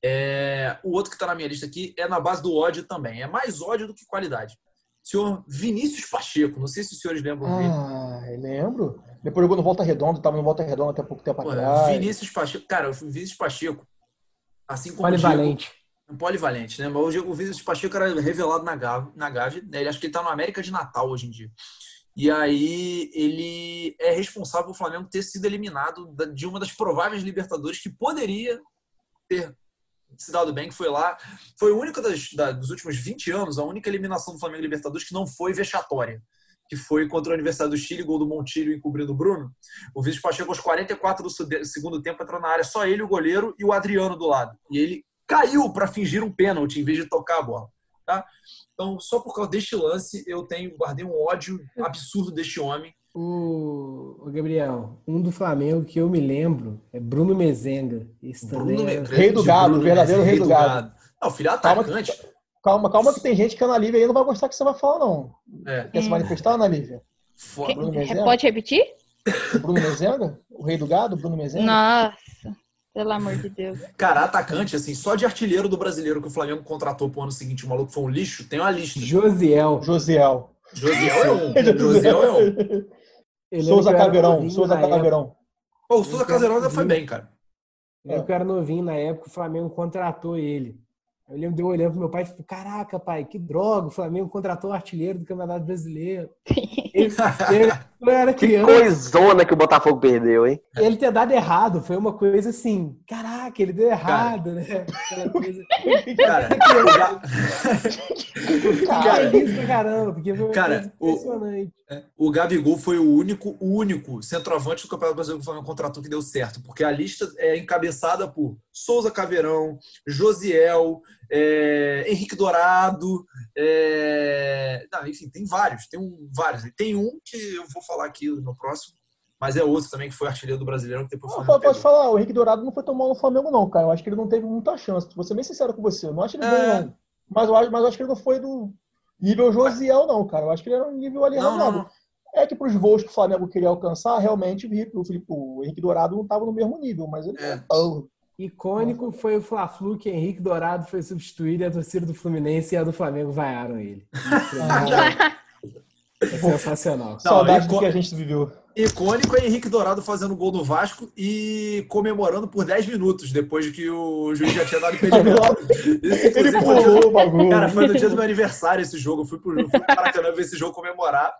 é, o outro que tá na minha lista aqui é na base do ódio também. É mais ódio do que qualidade. Senhor Vinícius Pacheco, não sei se os senhores lembram dele. Ah, eu lembro. Depois jogou no Volta Redonda, tava no Volta Redonda até pouco tempo Pô, atrás. Vinícius Pacheco, cara, o Vinícius Pacheco, assim como o Diego, Polivalente. um polivalente, né? Mas hoje o Vinícius Pacheco era revelado na Gávea, na Gávea né? Ele acho que ele tá no América de Natal hoje em dia. E aí ele é responsável pelo Flamengo ter sido eliminado de uma das prováveis Libertadores que poderia ter se dado bem, que foi lá. Foi a única das, da- dos últimos 20 anos, a única eliminação do Flamengo Libertadores que não foi vexatória. Que foi contra o Universidade do Chile, gol do Montilho encobrindo o Bruno. O Vinícius Pacheco, aos 44 do segundo tempo, entrou na área, só ele, o goleiro e o Adriano do lado. E ele caiu para fingir um pênalti em vez de tocar a bola. Tá? Então, só por causa deste lance, eu tenho guardei um ódio absurdo deste homem. O, o Gabriel, um do Flamengo que eu me lembro é Bruno Mezenga. Esse também Bruno, era- Me- Rei do gado, Bruno verdadeiro Mezenga, rei do gado. Não, filho é Calma atacante. Calma, calma que tem gente que a Ana Lívia aí não vai gostar que você vai falar, não. É, Quer se manifestar, Ana Lívia? Quem- Mezenga? Pode repetir? O Bruno Mezenga? O rei do gado, Bruno Mezenga? Nossa, pelo amor de Deus. Cara, atacante, assim, só de artilheiro do brasileiro que o Flamengo contratou pro ano seguinte, o maluco foi um lixo, tem uma lista. Josiel. Josiel. Josiel é um. Josiel é um. Eu Souza Caveirão, Souza. Caveirão. Pô, o Souza Caseirão ainda foi bem, cara. Eu que eu era novinho na época, o Flamengo contratou ele. Eu lembro de eu olhando pro meu pai e falei, caraca, pai, que droga, o Flamengo contratou o artilheiro do Campeonato Brasileiro. Eu era Que coisona que o Botafogo perdeu, hein? ele ter dado errado foi uma coisa assim, caraca, ele deu errado, né? Aquela coisa. Cara, Cara, feliz pra caramba, porque foi uma Cara, coisa o- impressionante. O Gabigol foi o único, o único centroavante do Campeonato Brasileiro que o Flamengo contratou que deu certo, porque a lista é encabeçada por Souza Caveirão, Josiel, é, Henrique Dourado, é, não, enfim, tem vários, tem um, vários. Tem um que eu vou falar aqui no próximo, mas é outro também que foi artilheiro do Brasileiro que depois o Flamengo Posso pegou. falar, o Henrique Dourado não foi tão mal no Flamengo, não, cara. Eu acho que ele não teve muita chance. Vou ser bem sincero com você. Eu não acho ele É. bom, não. Mas eu, acho, mas eu acho que ele não foi do nível Josiel, não, cara. Eu acho que ele era um nível ali Não, não, não. É que para os voos que o Flamengo queria alcançar, realmente o, Felipe, o Henrique Dourado não estava no mesmo nível, mas ele É. não Icônico foi o Fla-Flu que Henrique Dourado foi substituído e a torcida do Fluminense e a do Flamengo vaiaram ele. É sensacional. Saudade ico- do que a gente viveu. Icônico é Henrique Dourado fazendo gol no Vasco e comemorando por 10 minutos depois de que o juiz já tinha dado impedimento. Isso, Ele pulou o bagulho. Cara, foi no dia do meu aniversário esse jogo. Eu fui pro, fui pro Maracanã ver esse jogo comemorar.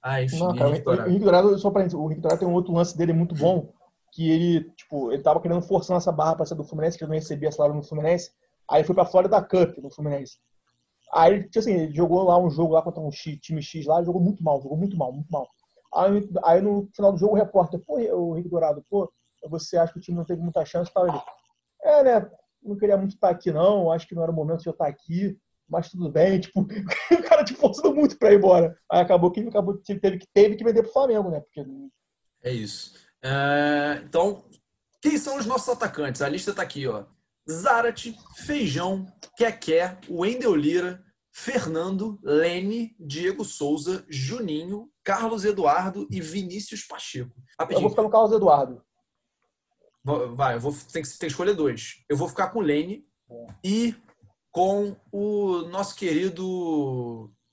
Ah, enfim, Não, cara, Henrique o Dourado. Henrique Dourado, só pra o Henrique Dourado tem um outro lance dele muito bom, que ele, tipo, ele tava querendo forçar essa barra pra ser do Fluminense, que ele não recebia salário no Fluminense, aí foi pra Florida Cup no Fluminense. Aí, tipo assim, ele jogou lá um jogo lá contra um X, time X lá, jogou muito mal, jogou muito mal, muito mal. Aí, aí no final do jogo o repórter, pô, o Henrique Dourado, pô, você acha que o time não teve muita chance tal? Ele, é, né, não queria muito estar aqui não, acho que não era o momento de eu estar aqui, mas tudo bem, tipo, o cara te forçando muito pra ir embora. Aí acabou que acabou, teve, que, teve que vender pro Flamengo, né? Porque É isso. É, então, quem são os nossos atacantes? A lista tá aqui, ó. Zarate, Feijão, Keké, Wendel Lira, Fernando, Lene, Diego Souza, Juninho, Carlos Eduardo e Vinícius Pacheco. eu vou Rapidinho. ficar no Carlos Eduardo. Va- Vai, eu vou, tem, que, tem que escolher dois. Eu vou ficar com o Lene e com o nosso querido.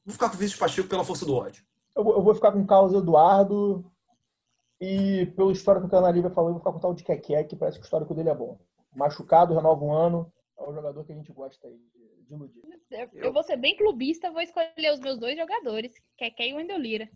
Vou ficar com o Vinícius Pacheco pela força do ódio. Eu vou, eu vou ficar com o Carlos Eduardo. E pelo histórico que a Ana Lívia falou, eu vou ficar com o tal de Keké, que parece que o histórico dele é bom. Machucado, renova um ano. É um jogador que a gente gosta aí de, iludir. Eu, eu vou ser bem clubista, vou escolher os meus dois jogadores, Keké e Wendel Lira.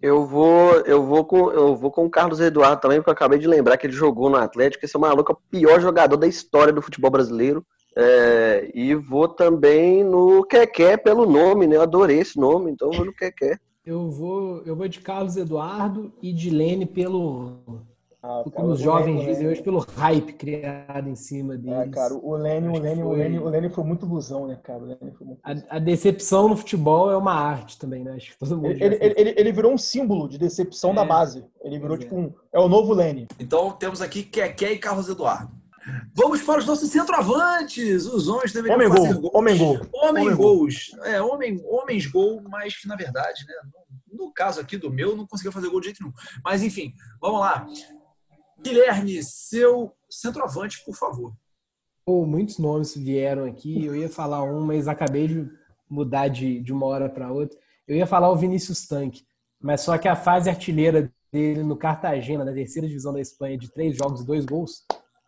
Eu vou, eu vou com, eu vou com o Carlos Eduardo também, porque eu acabei de lembrar que ele jogou no Atlético. Esse maluco é o pior jogador da história do futebol brasileiro. É, e vou também no Keké pelo nome, né? Eu adorei esse nome, então eu vou no Keké. Eu vou, eu vou de Carlos Eduardo e de Lene pelo, Ah, cara, como os o jovens Lene- dizem hoje, pelo hype criado em cima deles. É, cara, o Lene, o Acho Lene, o foi- Lene, o Lene foi muito ilusão, né, cara? O Lene foi muito. A, a decepção no futebol é uma arte também, né? Acho que todo mundo Ele, ele, ele, ele virou um símbolo de decepção da É. base. Ele virou Pois é. tipo um. É o novo Lene. Então temos aqui Keké e Carlos Eduardo. Vamos para os nossos centroavantes. Os homens deveriam Homem fazer gol, gols. homem gol. Homem Homem gols. É, homem, homens gol, mas que na verdade, né, no, no caso aqui do meu, não conseguiu fazer gol de jeito nenhum. Mas enfim, vamos lá. Guilherme, seu centroavante, por favor. Pô, muitos nomes vieram aqui. Eu ia falar um, mas acabei de mudar de, de uma hora para outra. Eu ia falar o Vinícius Tanque, mas só que a fase artilheira dele no Cartagena, na terceira divisão da Espanha, de três jogos e dois gols,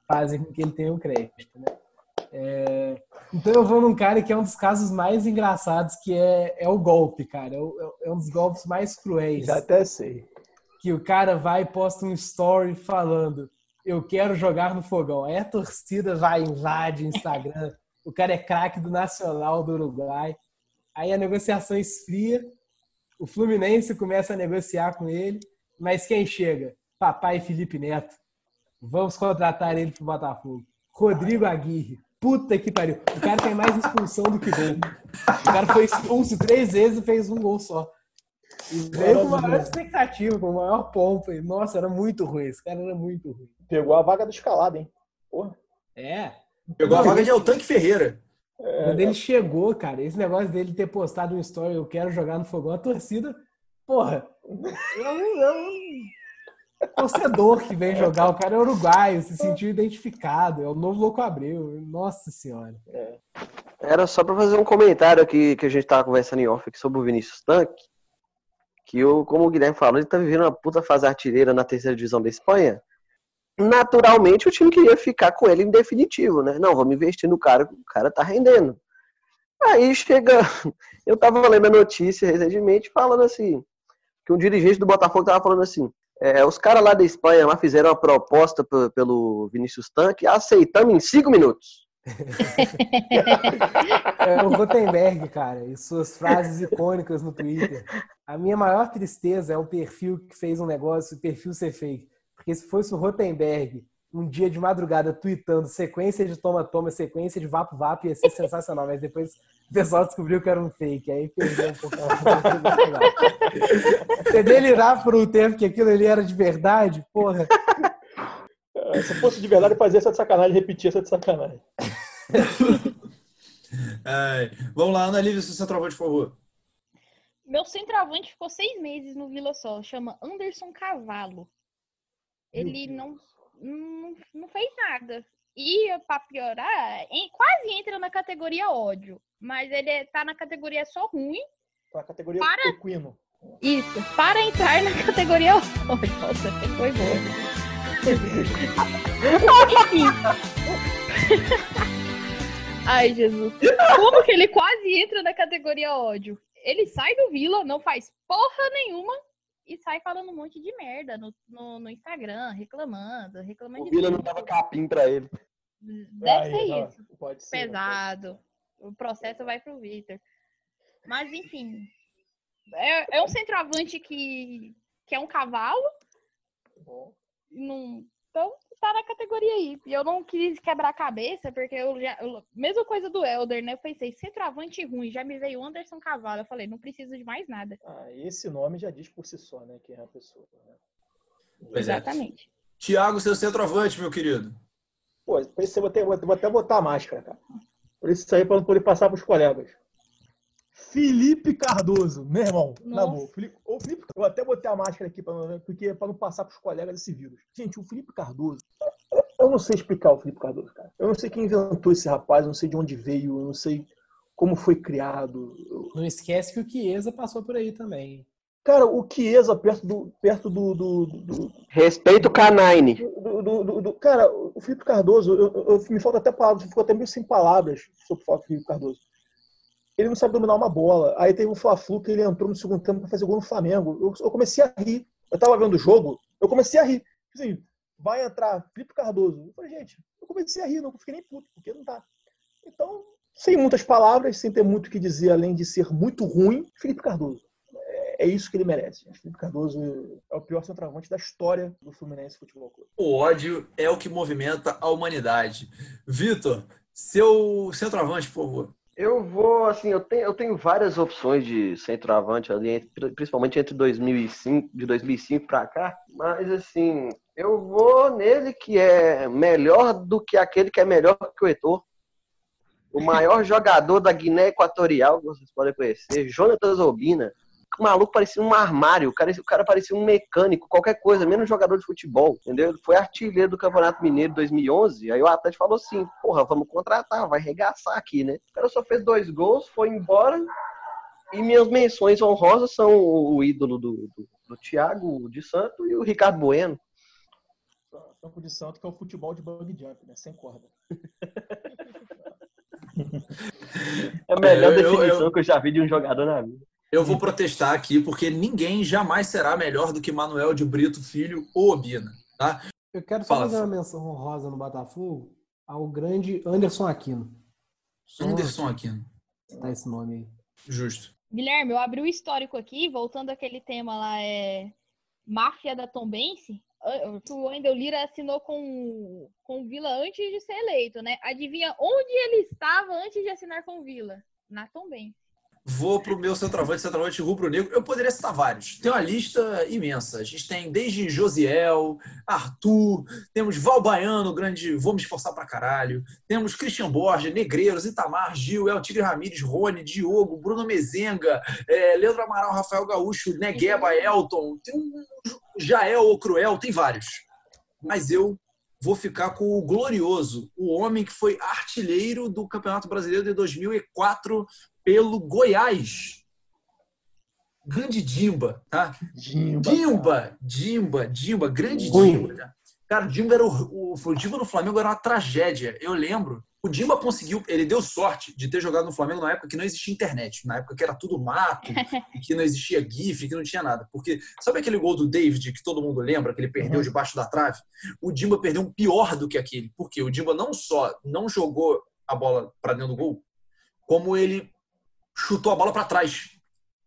fazem com que ele tenha um crédito. Né? É, Então eu vou num cara que é um dos casos mais engraçados, que é, é o golpe, cara. É, o- é um dos golpes mais cruéis Já até sei. que o cara vai e posta um story falando eu quero jogar no fogão. Aí a torcida vai, invade o Instagram. O cara é craque do Nacional do Uruguai. Aí a negociação esfria. O Fluminense começa a negociar com ele. Mas quem chega? Papai Felipe Neto. Vamos contratar ele pro Botafogo. Rodrigo Aguirre. Puta que pariu. O cara tem mais expulsão do que gol. O cara foi expulso três vezes e fez um gol só. E veio com uma maior expectativa, com maior pompa. E, nossa, era muito ruim. Esse cara era muito ruim. Pegou a vaga do escalado, hein? Porra. É. Pegou a Não, vaga de Altanque Ferreira. Quando ele chegou, cara, esse negócio dele ter postado um story, eu quero jogar no fogão, a torcida, porra, é é um torcedor que vem jogar, o cara é uruguaio, se sentiu identificado, é o novo Louco Abreu, nossa senhora. Era só para fazer um comentário aqui que a gente tava conversando em off aqui sobre o Vinícius Tanque. Que eu, como o Guilherme falou, ele tá vivendo uma puta fase artilheira na terceira divisão da Espanha. Naturalmente o time queria ficar com ele em definitivo, né? Não, vamos investir no cara, o cara tá rendendo. Aí chega. Eu tava lendo a notícia recentemente falando assim: que um dirigente do Botafogo tava falando assim. É, os caras lá da Espanha lá fizeram uma proposta pelo Vinícius Tanque, aceitamos em cinco minutos. É o Rotenberg, cara, e suas frases icônicas no Twitter. A minha maior tristeza é o perfil que fez um negócio, o perfil ser fake. Porque se fosse o Rotenberg, um dia de madrugada, tweetando sequência de toma-toma, sequência de vapo-vapo, ia ser sensacional. Mas depois o pessoal descobriu que era um fake. Aí perdeu um pouco a Você delirar por um tempo que aquilo ali era de verdade, porra. É, Se fosse de verdade, fazia essa de sacanagem, repetia essa de sacanagem. Ai, vamos lá, Ana Lívia, seu centroavante, por favor. Meu centroavante ficou seis meses no Vila Sol, chama Anderson Cavalo. Ele não, não, não fez nada. E, pra piorar, em- quase entra na categoria ódio. Mas ele é- tá na categoria só ruim. Pra categoria Para. equino. Isso, para entrar na categoria ódio. Nossa, foi bom. Ai, Jesus. Como que ele quase entra na categoria ódio? Ele sai do Vila, não faz porra nenhuma e sai falando um monte de merda no, no, no Instagram, reclamando, reclamando O de Vila não dava capim pra ele. Deve Aí, ser não, isso. Pode ser. Pesado. O processo vai pro Vitor. Mas, enfim. É, é um centroavante que, que é um cavalo. Bom. Não, então, tá na categoria aí. E eu não quis quebrar a cabeça, porque eu já. eu- mesma coisa do Helder, né? Eu pensei, centroavante ruim, já me veio o Anderson Cavalo. Eu falei, não preciso de mais nada. Ah, esse nome já diz por si só, né? Quem é a pessoa. Né? Pois é. Exatamente. Tiago, seu centroavante, meu querido. Pô, por isso eu vou, ter, vou vou até botar a máscara, cara. Por isso aí, pra não poder passar pros colegas. Felipe Cardoso, meu irmão, na Nossa. boa. Felipe, ô, Felipe, eu até botei a máscara aqui, pra, não- porque para não passar pros colegas esse vírus. Gente, o Felipe Cardoso, eu não sei explicar o Felipe Cardoso, cara. Eu não sei quem inventou esse rapaz, eu não sei de onde veio, eu não sei como foi criado. Não esquece que o Chiesa passou por aí também. Cara, o Chiesa perto do. Perto do, do, do, Respeito o Canine. do, do- do- do- cara, o Felipe Cardoso, eu, eu- eu- me falta até palavras, eu fico até meio sem palavras sobre o Felipe Cardoso. Ele não sabe dominar uma bola. Aí teve um Fla-Flu que ele entrou no segundo tempo para fazer gol no Flamengo. Eu, eu comecei a rir. Eu tava vendo o jogo, eu comecei a rir. Assim, vai entrar Felipe Cardoso. Eu falei, gente, eu comecei a rir, não fiquei nem puto, porque não tá. Então, sem muitas palavras, sem ter muito o que dizer, além de ser muito ruim, Felipe Cardoso. É, é isso que ele merece. Felipe Cardoso é o pior centroavante da história do Fluminense Futebol Clube. O ódio é o que movimenta a humanidade. Vitor, seu centroavante, por favor. Eu vou, assim, eu tenho, eu tenho várias opções de centroavante ali, principalmente entre 2005, de 2005 pra cá, mas assim, eu vou nele que é melhor do que aquele que é melhor que o Heitor. O maior jogador da Guiné Equatorial, que vocês podem conhecer, Jonathan Zobina. O maluco parecia um armário, o cara, o cara parecia um mecânico, qualquer coisa, menos jogador de futebol, entendeu? Ele foi artilheiro do Campeonato Mineiro 2011, aí o Atlético falou assim, porra, vamos contratar, vai regaçar aqui, né? O cara só fez dois gols, foi embora, e minhas menções honrosas são o ídolo do, do, do Thiago de Santo e o Ricardo Bueno. Campo de Santo, que é o futebol de bug jump, né? Sem corda. É a melhor É, eu- definição eu- que eu já vi de um jogador na vida. Eu vou protestar aqui, porque ninguém jamais será melhor do que Manuel de Brito Filho ou Obina. Tá? Eu quero só Fala, fazer uma menção honrosa no Botafogo ao grande Anderson Aquino. Só Anderson Aquino. citar esse nome aí. Justo. Guilherme, eu abri o histórico aqui, voltando àquele tema lá, é Máfia da Tombense. O Wendel Lira assinou com, com o Vila antes de ser eleito, né? Adivinha onde ele estava antes de assinar com o Vila? Na Tombense. Vou pro meu centroavante, centroavante rubro-negro. Eu poderia citar vários. Tem uma lista imensa. A gente tem desde Josiel, Arthur, temos Val Baiano, grande, vou me esforçar pra caralho. Temos Christian Borges, Negreiros, Itamar, Gil, El Tigre Ramírez, Rony, Diogo, Bruno Mezenga, eh, Leandro Amaral, Rafael Gaúcho, Negueba, Elton. Tem um Jael ou Cruel, tem vários. Mas eu vou ficar com o glorioso, o homem que foi artilheiro do Campeonato Brasileiro de 2004 pelo Goiás. Grande Dimba, tá? Dimba. Dimba, Dimba, Dimba, grande Ruim. Dimba. Cara, Cara, o Dimba era o, o, o Dimba no Flamengo era uma tragédia. Eu lembro O Dimba conseguiu, ele deu sorte de ter jogado no Flamengo na época que não existia internet, na época que era tudo mato, e que não existia GIF, que não tinha nada. Porque sabe aquele gol do David que todo mundo lembra, que ele perdeu debaixo da trave? O Dimba perdeu um pior do que aquele. Porque o Dimba não só não jogou a bola para dentro do gol, como ele chutou a bola para trás.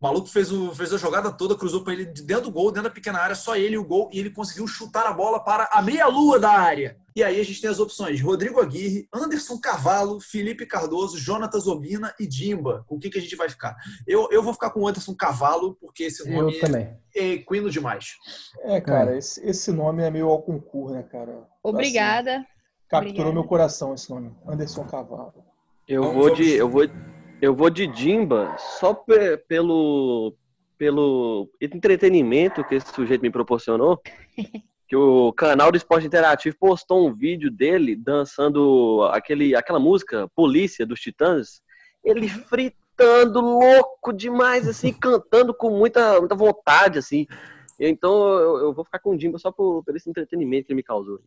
O maluco fez, o, fez a jogada toda, cruzou para ele de dentro do gol, dentro da pequena área, só ele e o gol, e ele conseguiu chutar a bola para a meia-lua da área. E aí a gente tem as opções: Rodrigo Aguirre, Anderson Cavalo, Felipe Cardoso, Jonatas Obina e Dimba. Com o que, que a gente vai ficar? Eu, eu vou ficar com o Anderson Cavalo, porque esse nome Eu também. é equino demais. É, cara, esse, esse nome é meio ao concurso, né, cara? Obrigada. Assim, capturou Obrigada. meu coração esse nome. Anderson Cavalo. Eu Vamos- vou de eu vou eu vou de Dimba só pe- pelo pelo entretenimento que esse sujeito me proporcionou. Que o canal do Esporte Interativo postou um vídeo dele dançando aquele aquela música Polícia dos Titãs, ele fritando louco demais assim, cantando com muita muita vontade assim. Então eu, eu vou ficar com o Dimba só por, por esse entretenimento que ele me causou.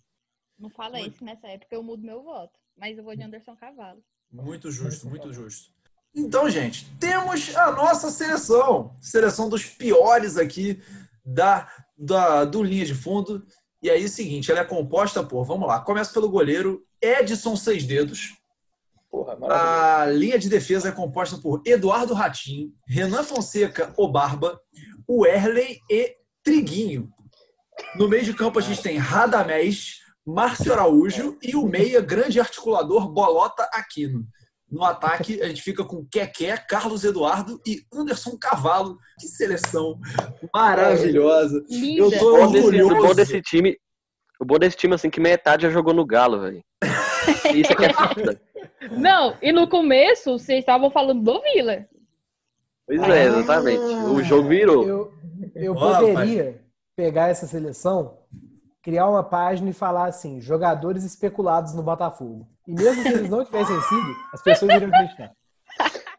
Não fala isso nessa época, eu mudo meu voto. Mas eu vou de Anderson Cavalo. Muito justo, muito justo. Então, gente, temos a nossa seleção. Seleção dos piores aqui da, da, do linha de fundo. E aí, é o seguinte, ela é composta por, vamos lá, começa pelo goleiro Edson Seis Dedos. Porra. A linha de defesa é composta por Eduardo Ratinho, Renan Fonseca, o Barba, o Erley e Triguinho. No meio de campo a gente tem Radamés, Márcio Araújo e o meia grande articulador Bolota Aquino. No ataque a gente fica com Keké, Carlos Eduardo e Anderson Cavalo. Que seleção maravilhosa. Eu Linda. tô O bom desse, o bom orgulhoso. desse time, o bom desse time assim que metade já jogou no Galo, velho. Isso é que é foda. Não, e no começo vocês estavam falando do Vila. Pois é, exatamente. O jogo virou. Eu, eu poderia pegar essa seleção, criar uma página e falar assim: jogadores especulados no Botafogo. E mesmo se eles não tivessem sido, as pessoas iriam acreditar.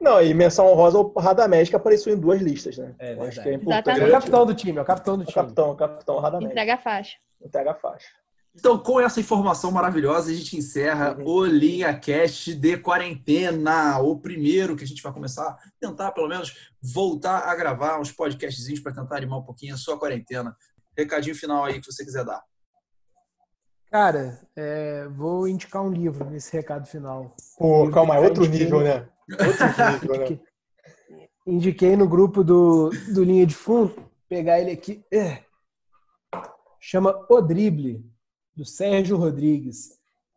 Não, e menção honrosa ao Radamés, que apareceu em duas listas, né? É acho que é importante. É o capitão do time, é o capitão do O time. capitão, o capitão Radamés. Entrega a faixa. Entrega a faixa. Então, com essa informação maravilhosa, a gente encerra o Linha Cast de quarentena. O primeiro que a gente vai começar a tentar, pelo menos, voltar a gravar uns podcastzinhos para tentar animar um pouquinho a sua quarentena. Recadinho final aí que você quiser dar. Cara, é, vou indicar um livro nesse recado final. Pô, calma, é outro indiquei nível, né? Outro nível, né? Indiquei no grupo do, do Linha de Fundo, pegar ele aqui. É. Chama O Drible, do Sérgio Rodrigues.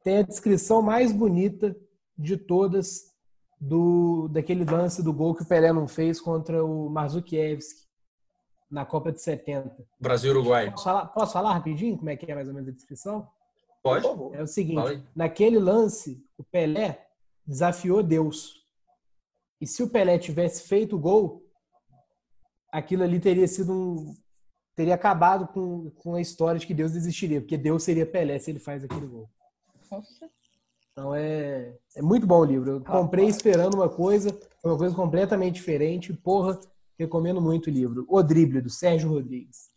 Tem a descrição mais bonita de todas do daquele lance do gol que o Pelé não fez contra o Marzukiewicz na Copa de 70. Brasil e Uruguai. Posso falar, posso falar rapidinho como é que é mais ou menos a descrição? Pode? É o seguinte, naquele lance, o Pelé desafiou Deus. E se o Pelé tivesse feito o gol, aquilo ali teria sido um. teria acabado com, com a história de que Deus existiria, porque Deus seria Pelé se ele faz aquele gol. Então é, é muito bom o livro. Eu comprei esperando uma coisa, foi uma coisa completamente diferente. Porra, recomendo muito o livro. O Drible, do Sérgio Rodrigues.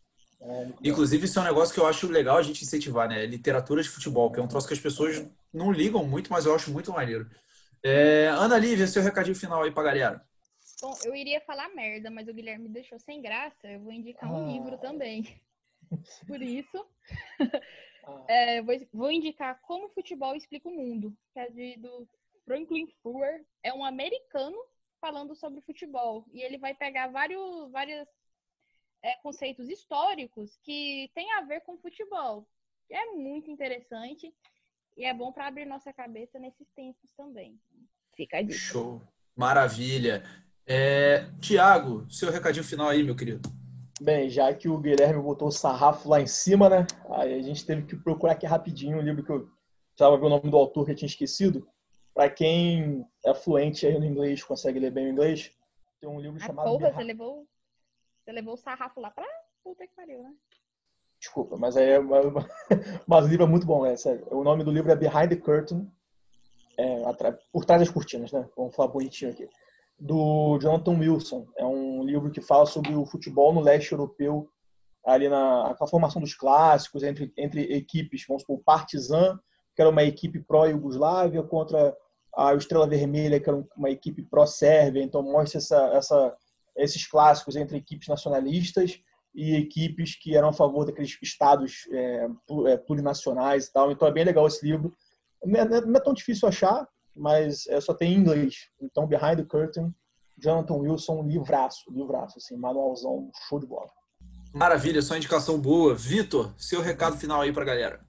Inclusive, isso é um negócio que eu acho legal a gente incentivar, né? Literatura de futebol, que é um troço que as pessoas não ligam muito, mas eu acho muito maneiro. É, Ana Lívia, seu recadinho final aí pra galera. Bom, eu iria falar merda, mas o Guilherme me deixou sem graça. Eu vou indicar um Ah. livro também. Por isso, Ah. é, vou, vou indicar Como o Futebol Explica o Mundo, que é de, do Franklin Fuller. É um americano falando sobre futebol. E ele vai pegar vários, vários é, conceitos históricos que têm a ver com futebol. É muito interessante e é bom para abrir nossa cabeça nesses tempos também. Fica a dica. Show. Maravilha. É, Tiago, seu recadinho final aí, meu querido. Bem, já que o Guilherme botou o sarrafo lá em cima, né? Aí a gente teve que procurar aqui rapidinho um livro que eu precisava ver o nome do autor que eu tinha esquecido. Para quem é fluente aí no inglês, consegue ler bem o inglês, tem um livro Ah, chamado porra, você levou, você levou o sarrafo lá pra puta que pariu, né? Desculpa, mas é mas, o livro é muito bom, é sério. O nome do livro é Behind the Curtain, é, por trás das cortinas, né? Vamos falar bonitinho aqui. Do Jonathan Wilson. É um livro que fala sobre o futebol no leste europeu, ali na a formação dos clássicos entre, entre equipes, vamos supor, o Partizan, que era uma equipe pró-Yugoslávia, contra a Estrela Vermelha, que era uma equipe pró-sérvia, então mostra essa, essa, esses clássicos entre equipes nacionalistas e equipes que eram a favor daqueles estados é, é plurinacionais e tal. Então é bem legal esse livro. Não é, não é tão difícil achar, mas é, só tem em inglês. Então, Behind the Curtain, Jonathan Wilson, livraço, livraço, assim, manualzão, show de bola. Maravilha, só indicação boa. Vitor, seu recado final aí pra galera.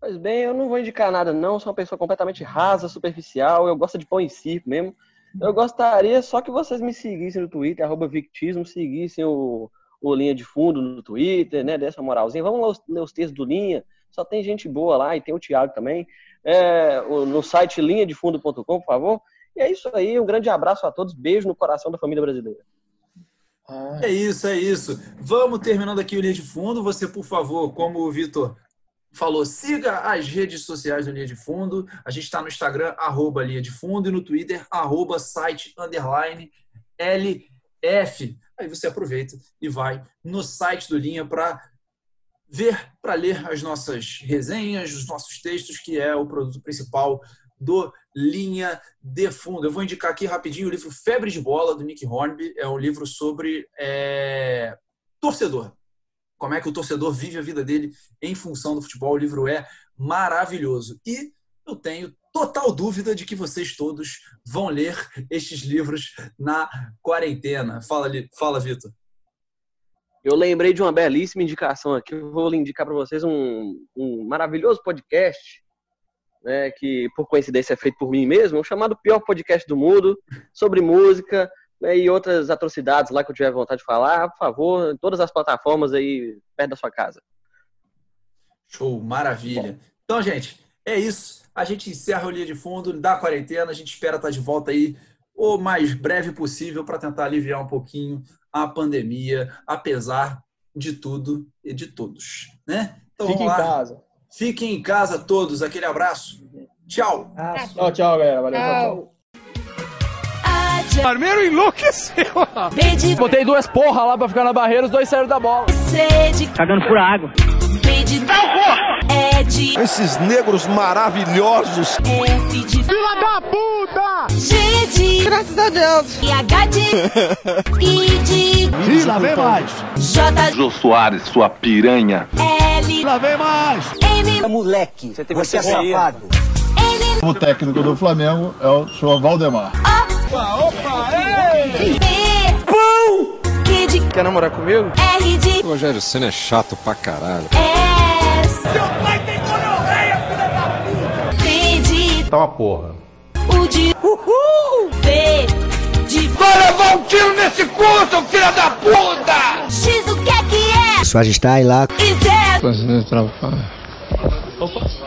Pois bem, eu não vou indicar nada não, sou uma pessoa completamente rasa, superficial, eu gosto de pão em circo mesmo. Eu gostaria só que vocês me seguissem no Twitter, arroba Victismo, seguissem o, o Linha de Fundo no Twitter, né? Dessa moralzinha. Vamos lá ler os textos do Linha. Só tem gente boa lá e tem o Thiago também. É, no site linhadefundo.com, por favor. E é isso aí. Um grande abraço a todos. Beijo no coração da família brasileira. É isso, é isso. Vamos terminando aqui o Linha de Fundo. Você, por favor, como o Vitor falou, siga as redes sociais do Linha de Fundo. A gente está no Instagram, arroba Linha de Fundo, e no Twitter, arroba site underline LF. Aí você aproveita e vai no site do Linha para ver, para ler as nossas resenhas, os nossos textos, que é o produto principal do Linha de Fundo. Eu vou indicar aqui rapidinho o livro Febre de Bola, do Nick Hornby. É um livro sobre é, torcedor como é que o torcedor vive a vida dele em função do futebol. O livro é maravilhoso. E eu tenho total dúvida de que vocês todos vão ler estes livros na quarentena. Fala, fala Vitor. Eu lembrei de uma belíssima indicação aqui. Eu vou indicar para vocês um, um, maravilhoso podcast, né, que por coincidência é feito por mim mesmo, chamado Pior Podcast do Mundo, sobre música, né, e outras atrocidades lá que eu tiver vontade de falar, por favor, em todas as plataformas aí perto da sua casa. Show, maravilha. Então, gente, é isso. A gente encerra o Linha de Fundo da quarentena. A gente espera estar de volta aí o mais breve possível para tentar aliviar um pouquinho a pandemia, apesar de tudo e de todos, né? Então, Fiquem em casa. Fiquem em casa todos. Aquele abraço. Tchau. Tchau, tchau, galera. Valeu. tchau. tchau. Armeiro enlouqueceu. Pede. Botei duas porra lá pra ficar na barreira, os dois saíram da bola. Sede. Cagando por água. Pede. É de. Esses negros maravilhosos. F de. Fila da puta! G de. Graças a Deus. E H de. I de. Lá vem mais. J. Jô Soares, sua piranha. L. Lá vem mais. M. Moleque. Você, Você é safado. N. O técnico do Flamengo é o senhor Valdemar. Opa, opa, ei! P. Pum. Q de. Quer namorar comigo? R de. O Rogério Senna é chato pra caralho. S. Seu pai tem gonorreia, filha da puta! T de. Tá uma porra. U de. Uhul! V de. Vai levar um tiro nesse cu, seu filho da puta! X o que é que é? Sua está aí lá. E Z. Opa.